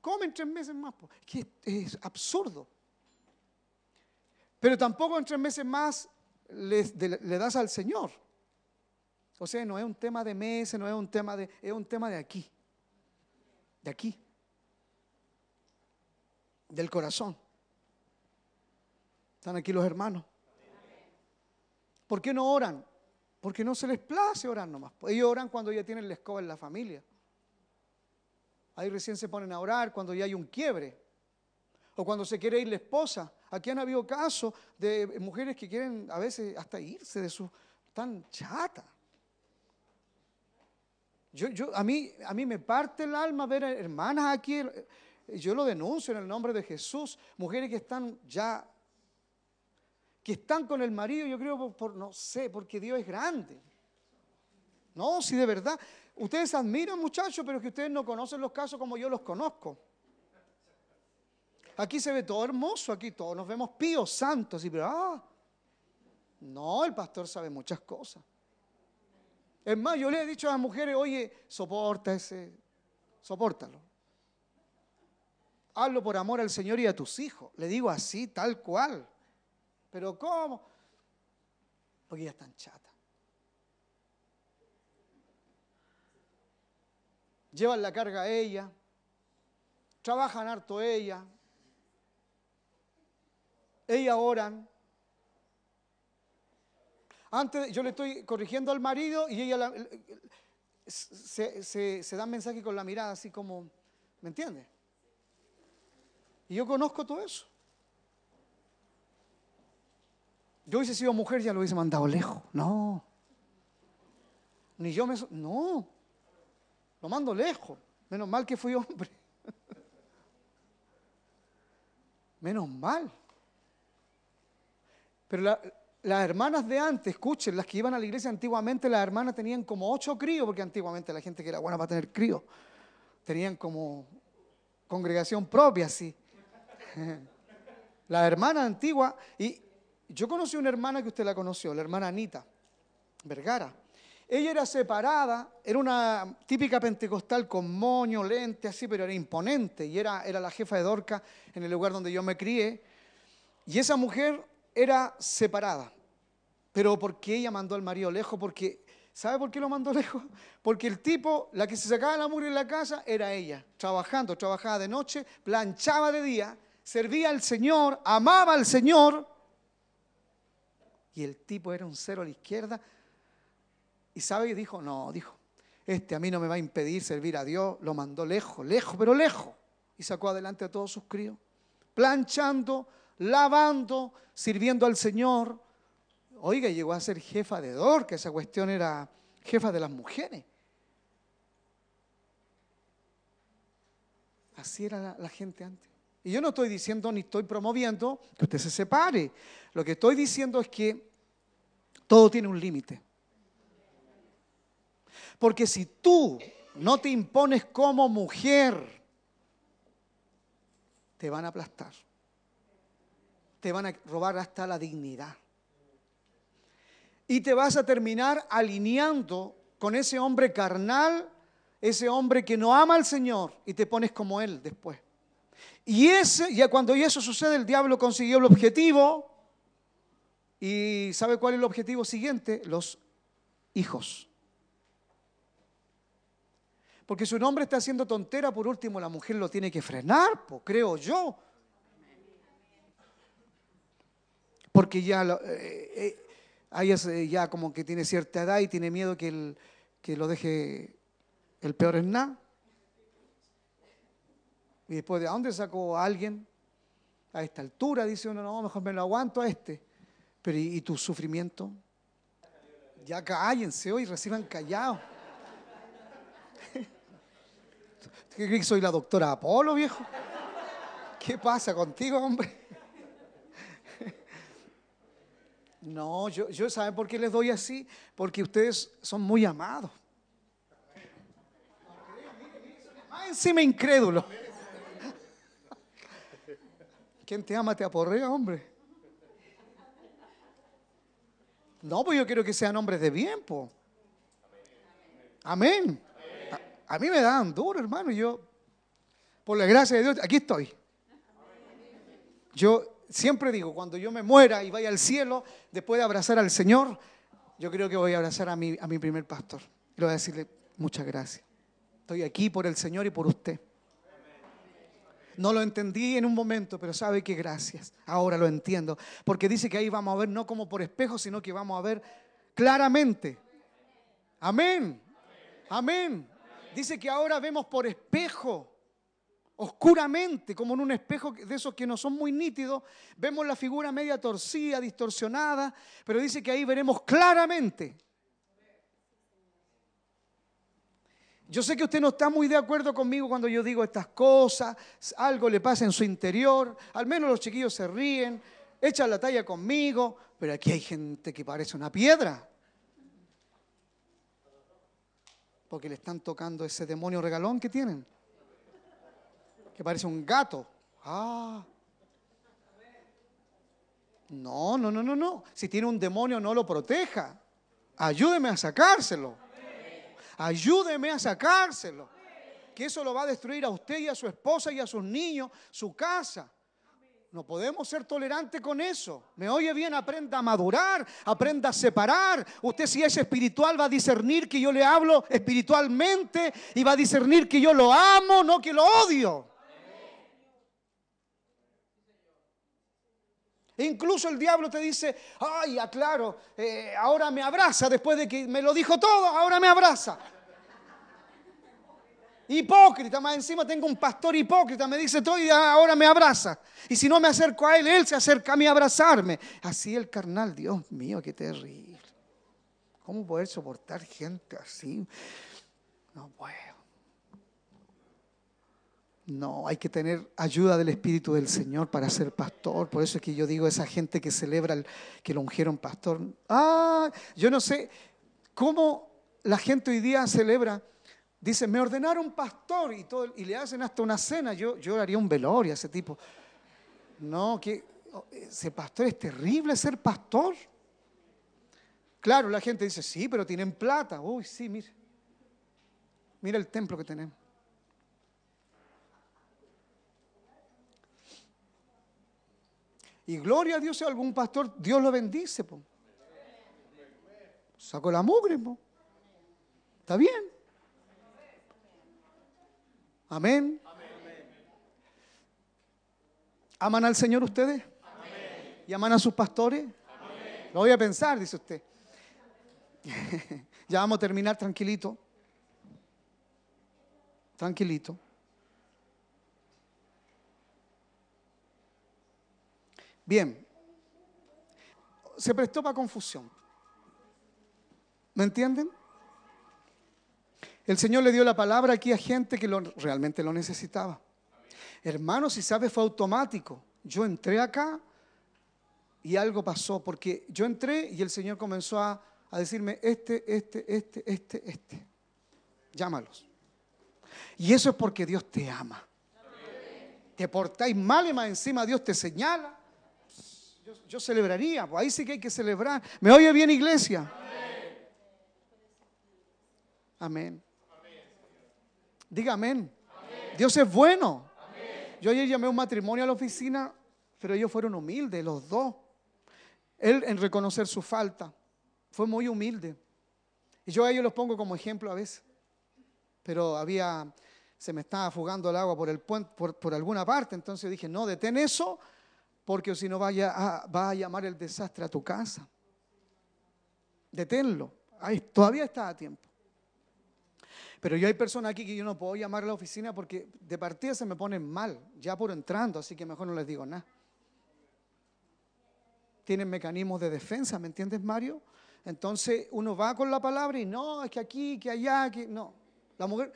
comen tres meses más. Que es absurdo. Pero tampoco en tres meses más le, le, das al Señor. O sea, no es un tema de meses, no es un tema de, es un tema de aquí. De aquí. Del corazón. Están aquí los hermanos. ¿Por qué no oran? Porque no se les place orar nomás. Ellos oran cuando ya tienen la escoba en la familia. Ahí recién se ponen a orar cuando ya hay un quiebre. O cuando se quiere ir la esposa. Aquí han habido casos de mujeres que quieren a veces hasta irse de su... tan chata. Yo, yo, a, mí, a mí me parte el alma ver hermanas aquí. Yo lo denuncio en el nombre de Jesús. Mujeres que están ya... que están con el marido, yo creo, por no sé, porque Dios es grande. No, si de verdad. Ustedes admiran, muchachos, pero que ustedes no conocen los casos como yo los conozco. Aquí se ve todo hermoso, aquí todos nos vemos píos, santos, y pero, ah, no, el pastor sabe muchas cosas. Es más, yo le he dicho a las mujeres, oye, soporta ese, sopórtalo. Hazlo por amor al Señor y a tus hijos. Le digo así, tal cual. Pero ¿cómo? Porque ya están chatas. llevan la carga a ella, trabajan harto ella, ella oran. Antes yo le estoy corrigiendo al marido y ella se, se, da mensaje con la mirada así como, ¿me entiende? Y yo conozco todo eso. Yo hubiese sido mujer, ya lo hubiese mandado lejos. No. Ni yo me... No. Lo mando lejos. Menos mal que fui hombre. Menos mal. Pero las hermanas de antes, escuchen, las que iban a la iglesia antiguamente, las hermanas tenían como ocho críos, porque antiguamente la gente que era buena para tener críos, tenían como congregación propia, sí. La hermana antigua, y yo conocí una hermana que usted la conoció, la hermana Anita Vergara. Ella era separada, era una típica pentecostal con moño, lente, así, pero era imponente y era, era la jefa de Dorca en el lugar donde yo me crié. Y esa mujer era separada, pero porque ella mandó al marido lejos, porque ¿Sabe por qué lo mandó lejos? Porque el tipo, la que se sacaba la mugre en la casa, era ella. Trabajando, trabajaba de noche, planchaba de día, servía al Señor, amaba al Señor. Y el tipo era un cero a la izquierda. Y sabe dijo, no, dijo, este a mí no me va a impedir servir a Dios. Lo mandó lejos, lejos, pero lejos. Y sacó adelante a todos sus críos. Planchando, lavando, sirviendo al Señor. Oiga, llegó a ser jefa de DOR, que esa cuestión era jefa de las mujeres. Así era la, gente antes. Y yo no estoy diciendo ni estoy promoviendo que usted se separe. Lo que estoy diciendo es que todo tiene un límite. Porque si tú no te impones como mujer, te van a aplastar. Te van a robar hasta la dignidad y te vas a terminar alineando con ese hombre carnal, ese hombre que no ama al Señor y te pones como él después. Y ese, ya cuando eso sucede, el diablo consiguió el objetivo. ¿Y sabe cuál es el objetivo siguiente? Los hijos. Porque si un hombre está haciendo tontera, por último la mujer lo tiene que frenar, creo yo. Porque ya eh, eh, Ahí ya como que tiene cierta edad y tiene miedo que, que lo deje el peor en nada. Y después, ¿de dónde sacó alguien? A esta altura, dice uno, no, mejor me lo aguanto a este. Pero ¿y, tu sufrimiento? Ya cállense hoy, reciban callado. ¿Qué crees soy la doctora Apolo, viejo? ¿Qué pasa contigo, hombre? No, yo, yo ¿saben por qué les doy así? Porque ustedes son muy amados. Más encima incrédulo. ¿Quién te ama te aporrea, hombre? No, pues yo quiero que sean hombres de bien. Amén. A, a, mí me dan duro, hermano. Yo, por la gracia de Dios, aquí estoy. Yo siempre digo, cuando yo me muera y vaya al cielo, después de abrazar al Señor, yo creo que voy a abrazar a mi, a mi primer pastor. Y le voy a decirle muchas gracias. Estoy aquí por el Señor y por usted. No lo entendí en un momento, pero sabe que gracias. Ahora lo entiendo. Porque dice que ahí vamos a ver no como por espejo, sino que vamos a ver claramente. Amén. Amén. Dice que ahora vemos por espejo oscuramente, como en un espejo de esos que no son muy nítidos, vemos la figura media torcida, distorsionada, pero dice que ahí veremos claramente. Yo sé que usted no está muy de acuerdo conmigo cuando yo digo estas cosas, algo le pasa en su interior, al menos los chiquillos se ríen, echan la talla conmigo, pero aquí hay gente que parece una piedra. Porque le están tocando ese demonio regalón que tienen que parece un gato. Ah. No, no, no, no, no. Si tiene un demonio, no lo proteja. Ayúdeme a sacárselo. Ayúdeme a sacárselo. Que eso lo va a destruir a usted y a su esposa y a sus niños, su casa. No podemos ser tolerantes con eso. Me oye bien, aprenda a madurar, aprenda a separar. Usted si es espiritual va a discernir que yo le hablo espiritualmente y va a discernir que yo lo amo, no que lo odio. Incluso el diablo te dice, ay, aclaro, eh, ahora me abraza, después de que me lo dijo todo, ahora me abraza. Hipócrita, más encima tengo un pastor hipócrita, me dice todo y ahora me abraza. Y si no me acerco a él, él se acerca a mí a abrazarme. Así el carnal, Dios mío, qué terrible. ¿Cómo poder soportar gente así? No puedo. No, hay que tener ayuda del Espíritu del Señor para ser pastor. Por eso es que yo digo, esa gente que celebra el, que lo ungieron pastor. Ah, yo no sé cómo la gente hoy día celebra Dice, me ordenaron pastor y, todo, y le hacen hasta una cena. Yo, yo haría un velorio a ese tipo. No, que ese pastor es terrible ser pastor. Claro, la gente dice, sí, pero tienen plata. Uy, sí, mire. Mira el templo que tenemos. Y gloria a Dios si algún pastor, Dios lo bendice. Sacó la mugre. ¿Está bien? Amén. ¿Aman al Señor ustedes? ¿Y aman a sus pastores? Lo voy a pensar, dice usted. ya vamos a terminar tranquilito. Tranquilito. Bien. Se prestó para confusión. ¿Me entienden? El Señor le dio la palabra aquí a gente que realmente lo necesitaba. Hermano, si sabes, fue automático. Yo entré acá y algo pasó, porque yo entré y el Señor comenzó a, decirme, este, este, este, este, este. Llámalos. Y eso es porque Dios te ama. Te portáis mal y más encima Dios te señala. Yo, celebraría, pues ahí sí que hay que celebrar. ¿Me oye bien, iglesia? Amén. Diga amén. Dios es bueno. Yo ayer llamé un matrimonio a la oficina, pero ellos fueron humildes, los dos. Él en reconocer su falta, fue muy humilde. Y yo a ellos los pongo como ejemplo a veces. Pero había, se me estaba fugando el agua por, el puente, por, alguna parte, entonces dije, no, detén eso, porque si no vaya a, va a llamar el desastre a tu casa. Deténlo. Todavía está a tiempo. Pero yo hay personas aquí que yo no puedo llamar a la oficina porque de partida se me ponen mal, ya por entrando, así que mejor no les digo nada. Tienen mecanismos de defensa, ¿me entiendes, Mario? Entonces uno va con la palabra y no, es que aquí, que allá, que no. La mujer,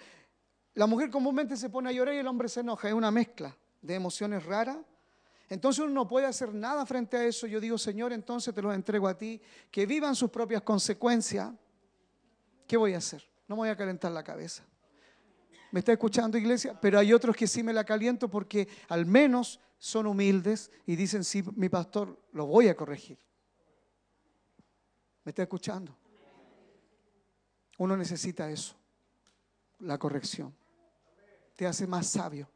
la mujer comúnmente se pone a llorar y el hombre se enoja, es una mezcla de emociones raras. Entonces uno no puede hacer nada frente a eso. Yo digo, Señor, entonces te los entrego a ti, que vivan sus propias consecuencias. ¿Qué voy a hacer? no me voy a calentar la cabeza. ¿Me está escuchando, iglesia? Pero hay otros que sí me la caliento porque al menos son humildes y dicen, sí, mi pastor, lo voy a corregir. ¿Me está escuchando? Uno necesita eso, la corrección. Te hace más sabio.